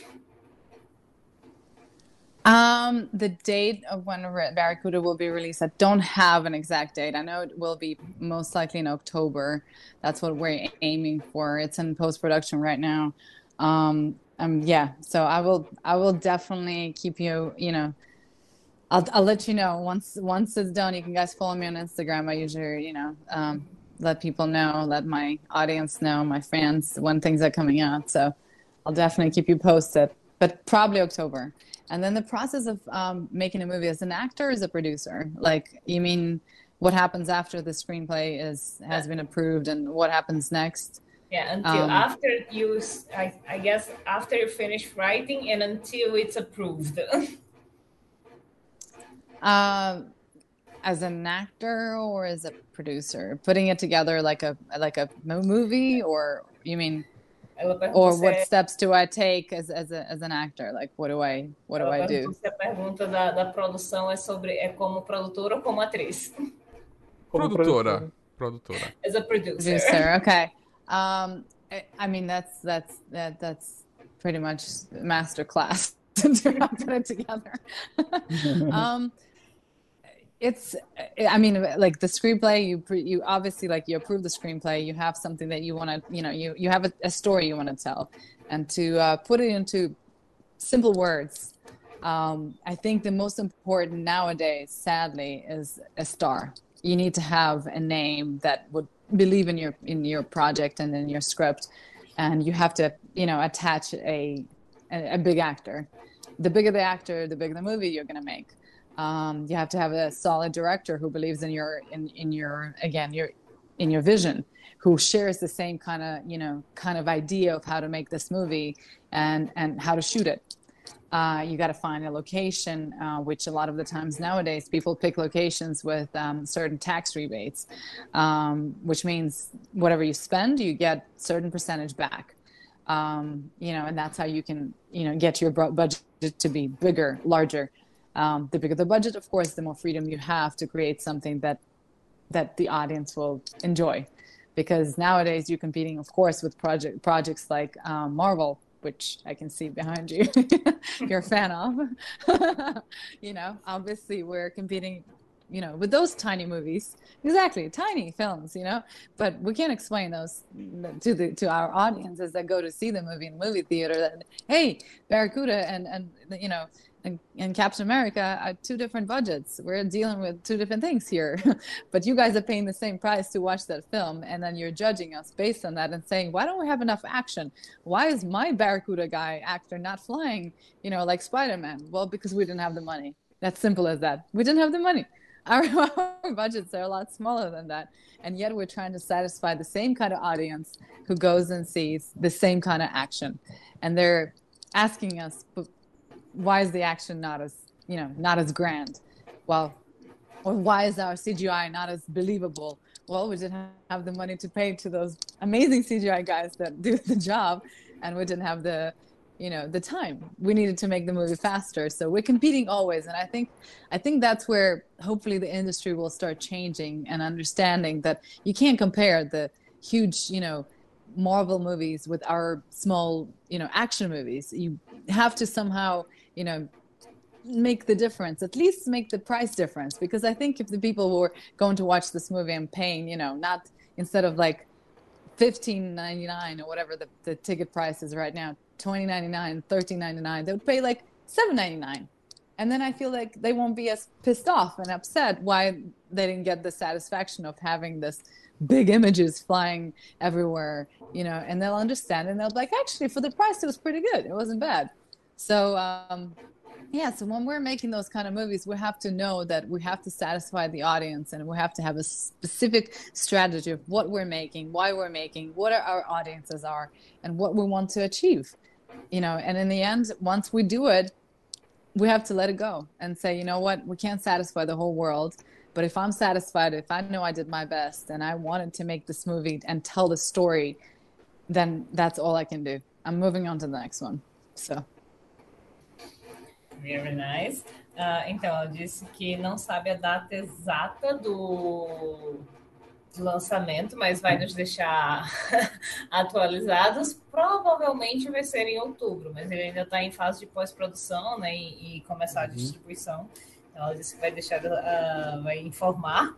Um, the date of when Barracuda will be released, I don't have an exact date. I know it will be most likely in October. That's what we're aiming for. It's in post production right now. Um, um, yeah. So I will, I will definitely keep you, you know, I'll, I'll let you know once, once it's done. You can guys follow me on Instagram. I usually, you know, um, let people know, let my audience know, my fans when things are coming out. So I'll definitely keep you posted, but probably October. And then the process of um, making a movie as an actor, as a producer, like you mean what happens after the screenplay is has been approved, and what happens next? Yeah, until um, after you, I, I guess after you finish writing and until it's approved. um, *laughs* as an actor or as a producer putting it together like a like a movie or you mean or what steps do I take as, as, a, as an actor? Like, what do I, what do I do? a pergunta da, da produção é sobre é como produtora ou como atriz? *laughs* Como produtora. Produtora. As a producer. Producer, *laughs* okay. Um, I, I mean, that's, that's, that, that's pretty much master class *laughs* to put it together. um, it's i mean like the screenplay you you obviously like you approve the screenplay. You have something that you want to you know you you have a, a story you want to tell. And to uh, put it into simple words um, i think the most important nowadays sadly is a star. You need to have a name that would believe in your in your project and in your script. And you have to you know attach a a, a big actor. The bigger the actor the bigger the movie you're going to make um, you have to have a solid director who believes in your in, in your again your in your vision who shares the same kind of you know kind of idea of how to make this movie and and how to shoot it. Uh, you got to find a location uh, which a lot of the times nowadays people pick locations with um, certain tax rebates um, which means whatever you spend you get certain percentage back. Um, you know and that's how you can you know get your budget to be bigger larger um, the bigger the budget, of course, the more freedom you have to create something that that the audience will enjoy. Because nowadays you're competing, of course, with project projects like um, Marvel, which I can see behind you, *laughs* you're a fan of. *laughs* you know, obviously we're competing you know with those tiny movies exactly tiny films you know but we can't explain those to the to our audiences that go to see the movie in movie theater that hey barracuda and and you know and, Captain America are two different budgets. We're dealing with two different things here. *laughs* but you guys are paying the same price to watch that film, and then you're judging us based on that and saying, why don't we have enough action? Why is my Barracuda guy actor not flying, you know, like Spider Man? Well, because we didn't have the money. That's simple as that. We didn't have the money. *laughs* Our, our budgets are a lot smaller than that. And yet we're trying to satisfy the same kind of audience who goes and sees the same kind of action. And they're asking us, why is the action not as you know not as grand? Well or why is our cgi not as believable? Well, we didn't have the money to pay to those amazing CGI guys that do *laughs* the job, and we didn't have the you know the time. We needed to make the movie faster so we're competing always and i think i think that's where hopefully the industry will start changing and understanding that you can't compare the huge you know marvel movies with our small you know action movies. You have to somehow you know make the difference at least make the price difference. Because i think if the people who are going to watch this movie and paying you know not instead of like 15.99 or whatever the, the ticket price is right now 20.99 13.99 they would pay like 7.99 and then i feel like they won't be as pissed off and upset why they didn't get the satisfaction of having this big images flying everywhere you know and they'll understand and they'll be like actually for the price it was pretty good. It wasn't bad so um yeah so when we're making those kind of movies we have to know that we have to satisfy the audience and we have to have a specific strategy of what we're making why we're making what our audiences are and what we want to achieve you know? And in the end once we do it we have to let it go and say you know what? We can't satisfy the whole world but if i'm satisfied if i know i did my best and i wanted to make this movie and tell the story then that's all i can do. I'm moving on to the next one. So Very nice. Uh, então, ela disse que não sabe a data exata do, do lançamento, mas vai nos deixar *laughs* atualizados. Provavelmente vai ser em outubro, mas ele ainda está em fase de pós-produção né, e, e, começar a distribuição. Então, ela disse que vai deixar, uh, vai informar.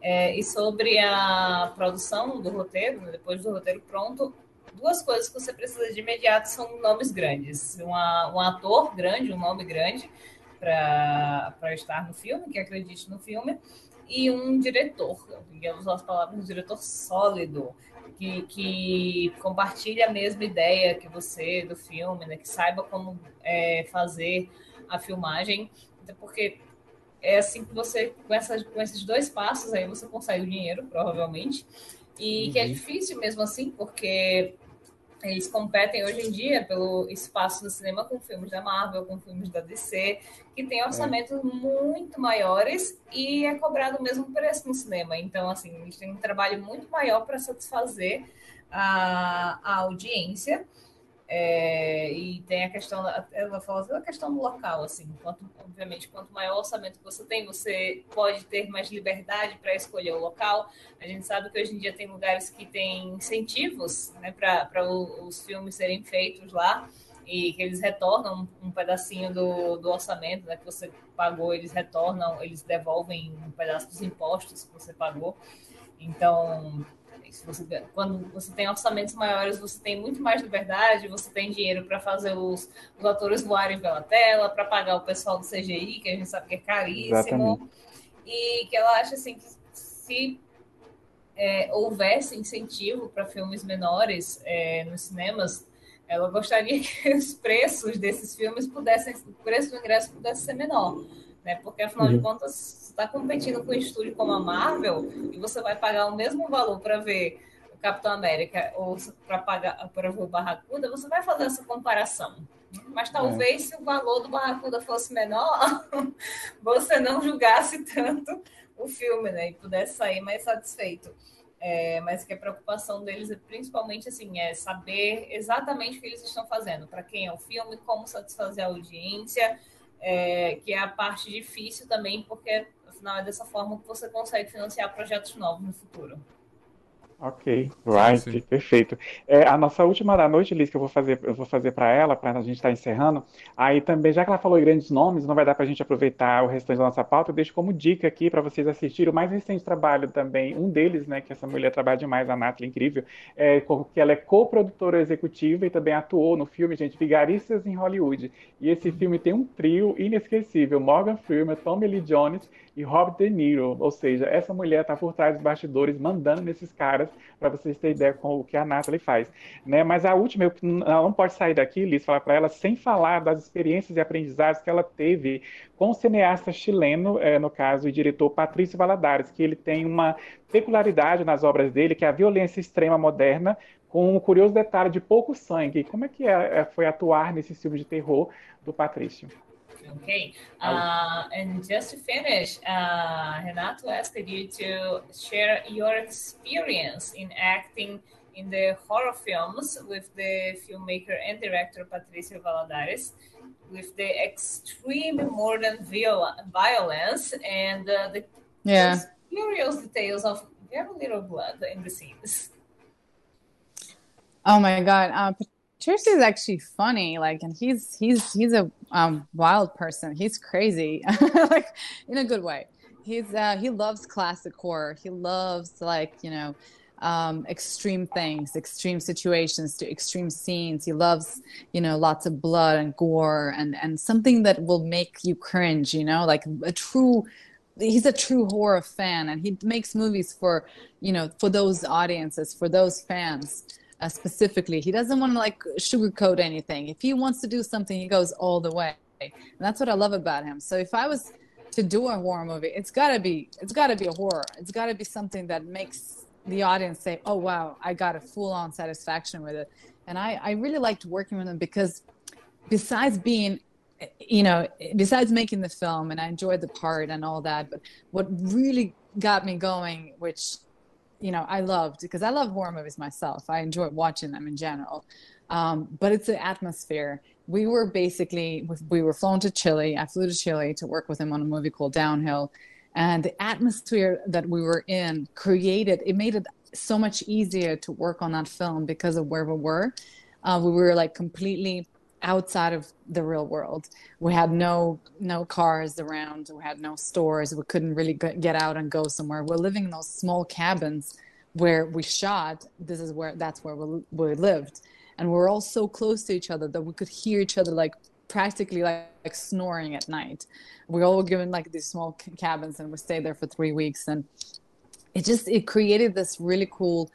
É, e sobre a produção do roteiro, né, depois do roteiro pronto, duas coisas que você precisa de imediato são nomes grandes. Uma, um ator grande, um nome grande para estar no filme, que acredite no filme, e um diretor, uso as palavras um diretor sólido, que, que compartilha a mesma ideia que você do filme, né, que saiba como é, fazer a filmagem, porque é assim que você, com, essa, com esses dois passos aí, você consegue o dinheiro, provavelmente, e uhum. que é difícil mesmo assim, porque eles competem hoje em dia pelo espaço do cinema com filmes da Marvel, com filmes da DC, que tem orçamentos é. muito maiores e é cobrado o mesmo preço no cinema. Então, assim, eles têm um trabalho muito maior para satisfazer a, a audiência. É, e tem a questão, ela falou a questão do local, assim, quanto, obviamente, quanto maior o orçamento que você tem, você pode ter mais liberdade para escolher o local. A gente sabe que hoje em dia tem lugares que têm incentivos né, para os filmes serem feitos lá e que eles retornam um pedacinho do, do orçamento né, que você pagou, eles retornam, eles devolvem um pedaço dos impostos que você pagou. Então, se você, quando você tem orçamentos maiores, você tem muito mais liberdade, você tem dinheiro para fazer os, os atores voarem pela tela, para pagar o pessoal do CGI, que a gente sabe que é caríssimo. Exatamente. E que ela acha assim que se é, houvesse incentivo para filmes menores é, nos cinemas, ela gostaria *laughs* que os preços desses filmes pudessem, o preço do ingresso pudesse ser menor, né? Porque afinal uhum. de contas está competindo com um estúdio como a Marvel e você vai pagar o mesmo valor para ver o Capitão América ou para pagar para ver o Barracuda, você vai fazer essa comparação. Mas talvez é. se o valor do Barracuda fosse menor, *laughs* você não julgasse tanto o filme, né? E pudesse sair mais satisfeito. É, mas que a preocupação deles é principalmente assim, é saber exatamente o que eles estão fazendo, para quem é o filme, como satisfazer a audiência, é, que é a parte difícil também, porque Afinal, é dessa forma que você consegue financiar projetos novos no futuro. Ok, right, sim, sim. perfeito. É, a nossa última da noite, Liz, que eu vou fazer, eu vou fazer para ela, para a gente estar tá encerrando. Aí também, já que ela falou em grandes nomes, não vai dar para a gente aproveitar o restante da nossa pauta, eu deixo como dica aqui para vocês assistirem o mais recente trabalho também, um deles, né, que essa mulher trabalha demais, a Nathalie, incrível, é, que ela é co-produtora executiva e também atuou no filme, gente, Vigaristas em Hollywood. E esse filme tem um trio inesquecível, Morgan Freeman, Tommy Lee Jones e Robert De Niro, ou seja, essa mulher está por trás dos bastidores, mandando nesses caras, para vocês terem ideia com o que a Nathalie faz. Né? Mas a última, eu não pode sair daqui, Liz, falar para ela, sem falar das experiências e aprendizados que ela teve com o cineasta chileno, é, no caso, e diretor Patrício Valadares, que ele tem uma peculiaridade nas obras dele, que é a violência extrema moderna, com um curioso detalhe de pouco sangue. Como é que é, é foi atuar nesse filme de terror do Patrício? Okay. Uh, and just to finish, uh, Renato asked you to share your experience in acting in the horror films with the filmmaker and director Patricia Valladares, with the extreme modern viol- violence and uh, the Yeah. curious details of very little blood in the scenes. Oh my God. Uh, Patricia is actually funny. Like, and he's he's he's a um, wild person. He's crazy, *laughs* like in a good way. He's uh, he loves classic horror. He loves like you know um, extreme things, extreme situations, to extreme scenes. He loves you know lots of blood and gore and and something that will make you cringe. You know, like a true he's a true horror fan and he makes movies for you know for those audiences for those fans uh, specifically he doesn't want to like sugarcoat anything. If he wants to do something he goes all the way. And that's what i love about him. So if i was to do a horror movie it's got to be it's got to be a horror. It's got to be something that makes the audience say oh wow i got a full-on satisfaction with it. And i i really liked working with him because besides being you know, besides making the film, and I enjoyed the part and all that, but what really got me going, which, you know, I loved because I love horror movies myself. I enjoy watching them in general. Um, but it's the atmosphere. We were basically, we were flown to Chile. I flew to Chile to work with him on a movie called Downhill. And the atmosphere that we were in created, it made it so much easier to work on that film because of where we were. Uh, we were like completely outside of the real world. We had no no cars around. We had no stores. We couldn't really get out and go somewhere. We're living in those small cabins where we shot. This is where that's where we, we lived, and we're all so close to each other that we could hear each other like practically like, like snoring at night. We all were given like these small cabins, and we stayed there for three weeks, and it just it created this really cool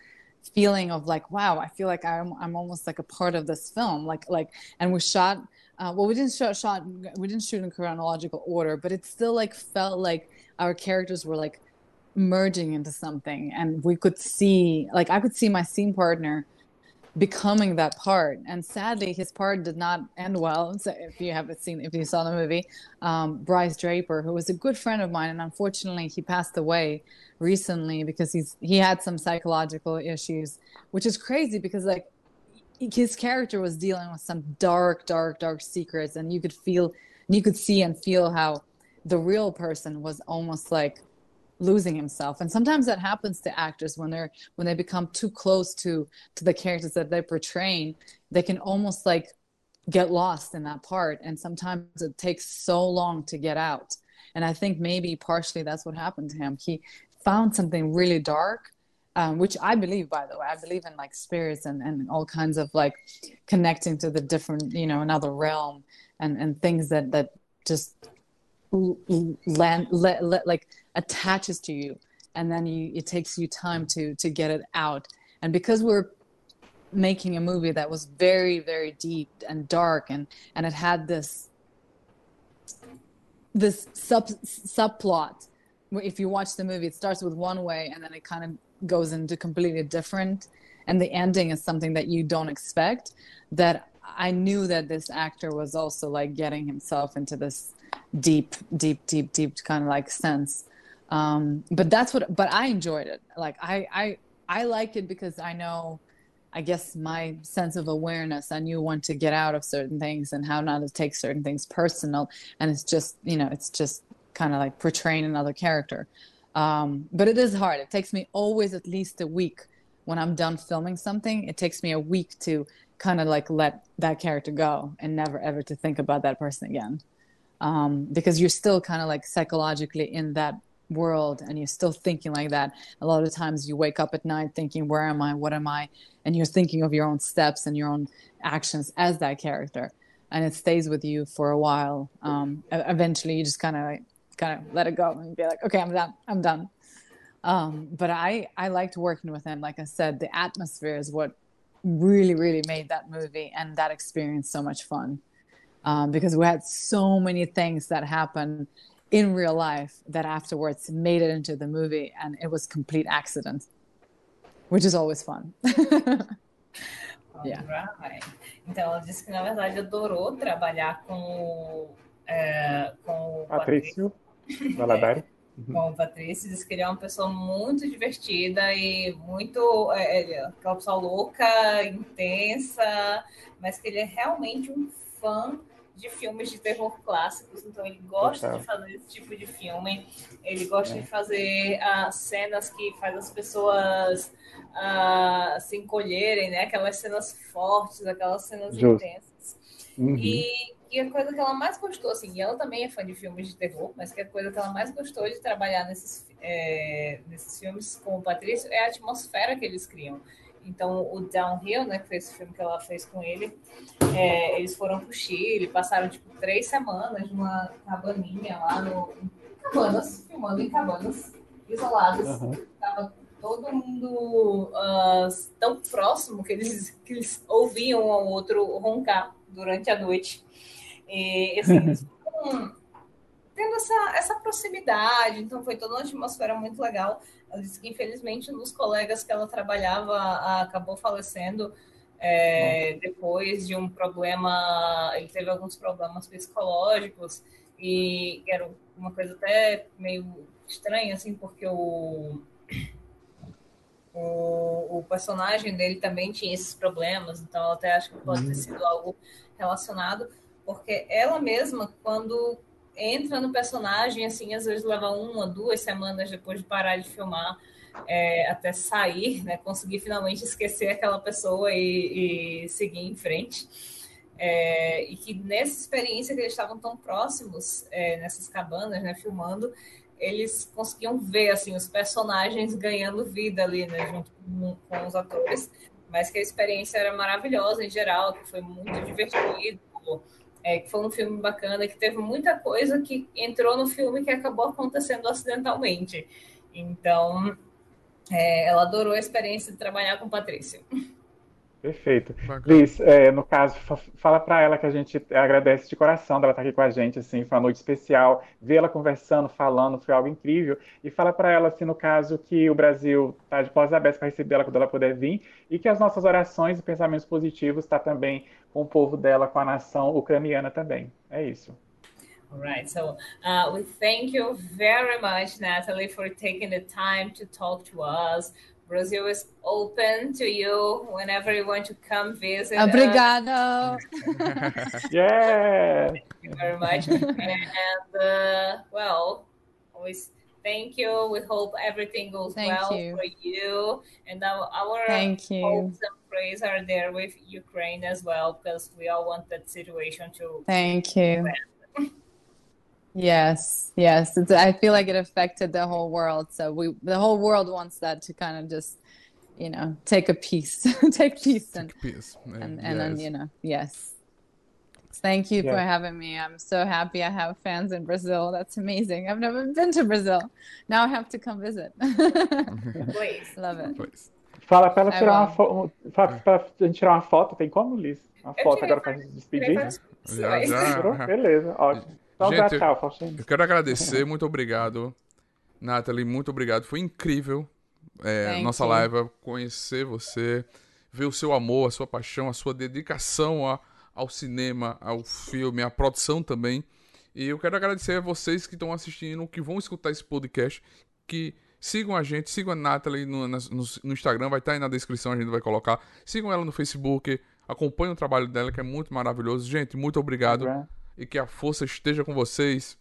feeling of like wow i feel like i'm i'm almost like a part of this film. Like like and we shot uh, well we didn't shot shot we didn't shoot in chronological order but it still like felt like our characters were like merging into something. And we could see like i could see my scene partner becoming that part. And sadly his part did not end well. So if you haven't seen if you saw the movie um, bryce draper who was a good friend of mine and unfortunately he passed away recently because he's he had some psychological issues which is crazy because like his character was dealing with some dark dark dark secrets and you could feel you could see and feel how the real person was almost like losing himself. And sometimes that happens to actors when they're when they become too close to to the characters that they're portraying they can almost like get lost in that part. And sometimes it takes so long to get out. And i think maybe partially that's what happened to him. He found something really dark um, which i believe by the way i believe in like spirits and, and all kinds of like connecting to the different you know another realm and and things that that just land let, like attaches to you and then you it takes you time to to get it out. And because we're making a movie that was very very deep and dark and and it had this this sub subplot if you watch the movie it starts with one way and then it kind of goes into completely different and the ending is something that you don't expect that i knew that this actor was also like getting himself into this deep deep deep deep kind of like sense um but that's what but i enjoyed it. Like i i i liked it because i know i guess my sense of awareness. I knew when to get out of certain things and how not to take certain things personal. And it's just you know it's just kind of like portraying another character. Um but it is hard. It takes me always at least a week when i'm done filming something. It takes me a week to kind of like let that character go and never ever to think about that person again. Um, because you're still kind of like psychologically in that world and you're still thinking like that. A lot of times you wake up at night thinking where am i? What am i? And you're thinking of your own steps and your own actions as that character. And it stays with you for a while. Um, eventually you just kind of like, kind of let it go and be like okay i'm done. I'm done. Um, but i i liked working with him. Like i said the atmosphere is what really really made that movie and that experience so much fun. Um, because we had so many things that happened in real life that afterwards made it into the movie and it was complete accident which is always fun *laughs* yeah. Right. Então ela disse que na verdade adorou trabalhar com o é, com o Patrício Valadares. *laughs* com o Patrício, disse que ele é uma pessoa muito divertida e muito. É, é, aquela pessoa louca, intensa, mas que ele é realmente um fã de filmes de terror clássicos, então ele gosta Total. de fazer esse tipo de filme. Ele gosta É. de fazer as cenas que faz as pessoas ah, se encolherem, né? Aquelas cenas fortes, aquelas cenas Justo. intensas. Uhum. E, e a coisa que ela mais gostou, assim, e ela também é fã de filmes de terror, mas que a coisa que ela mais gostou de trabalhar nesses, é, nesses filmes com o Patrício é a atmosfera que eles criam. Então, o Downhill, né, que foi esse filme que ela fez com ele, é, eles foram pro Chile, passaram, tipo, três semanas numa cabaninha lá no... em Cabanas, filmando em cabanas, isoladas. Aham. Tava todo mundo ah, tão próximo que eles, que eles ouviam um ao outro roncar durante a noite. E, assim, *laughs* eles foram tendo essa, essa proximidade, então foi toda uma atmosfera muito legal. Ela disse que, infelizmente, um dos colegas que ela trabalhava acabou falecendo é, depois de um problema, ele teve alguns problemas psicológicos e era uma coisa até meio estranha, assim, porque o, o, o personagem dele também tinha esses problemas, então eu até acho que pode ter sido algo relacionado, porque ela mesma, quando entra no personagem, assim, às vezes leva uma, duas semanas depois de parar de filmar, é, até sair, né, conseguir finalmente esquecer aquela pessoa e, e seguir em frente. É, e que nessa experiência que eles estavam tão próximos, é, nessas cabanas, né, filmando, eles conseguiam ver assim os personagens ganhando vida ali, né, junto com, com os atores, mas que a experiência era maravilhosa em geral, que foi muito divertido, é, que foi um filme bacana, que teve muita coisa que entrou no filme que acabou acontecendo acidentalmente. Então, é, ela adorou a experiência de trabalhar com Patrícia. Perfeito. Bacana. Liz, é, no caso, fa- fala para ela que a gente agradece de coração dela estar aqui com a gente, assim, foi uma noite especial, vê-la conversando, falando, foi algo incrível. E fala para ela, assim, no caso, que o Brasil está de portas abertas para receber ela quando ela puder vir e que as nossas orações e pensamentos positivos está também com o povo dela, com a nação ucraniana também. É isso. All right. So uh, we thank you very much, Natalie, for taking the time to talk to us. Brazil is open to you whenever you want to come visit. us. Obrigado. *laughs* Yeah! Thank you very much. and uh, well, always thank you. We hope everything goes Thank well you. for you. And our, our Thank you. hopes and prayers are there with Ukraine as well, because we all want that situation to Thank you. *laughs* Yes, yes. It's, I feel like it affected the whole world. So we, the whole world wants that to kind of just, you know, take a piece, *laughs* take peace, and Take peace. É, and and then you know, yes. Thank you for having me. I'm so happy I have fans in Brazil. That's amazing. I've never been to Brazil. Now I have to come visit. please. *laughs* *laughs* Love it. Pois. Fala para ela tirar uma will. foto, fala pra gente tirar uma foto, tem como, Liz? Uma foto agora para a gente despedir? várias Já, já. Beleza, ótimo. Então, dá Gente, tchau, Faustino. Eu quero agradecer, muito obrigado. Nathalie, muito obrigado. Foi incrível é, nossa you. live, conhecer você, ver o seu amor, a sua paixão, a sua dedicação a- ao cinema, ao filme, à produção também. E eu quero agradecer a vocês que estão assistindo, que vão escutar esse podcast, que sigam a gente, sigam a Nathalie no, no, no Instagram, vai estar aí na descrição, a gente vai colocar. Sigam ela no Facebook, acompanhem o trabalho dela, que é muito maravilhoso. Gente, muito obrigado e que a força esteja com vocês.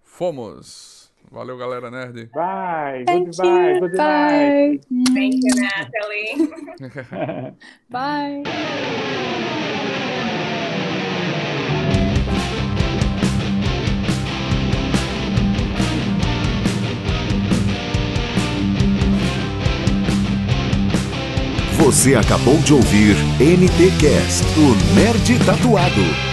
Fomos! Valeu, galera nerd. Bye, goodbye, you. good Bye. night. Thank you, Natalie. Bye. Você acabou de ouvir NTcast, o Nerd Tatuado.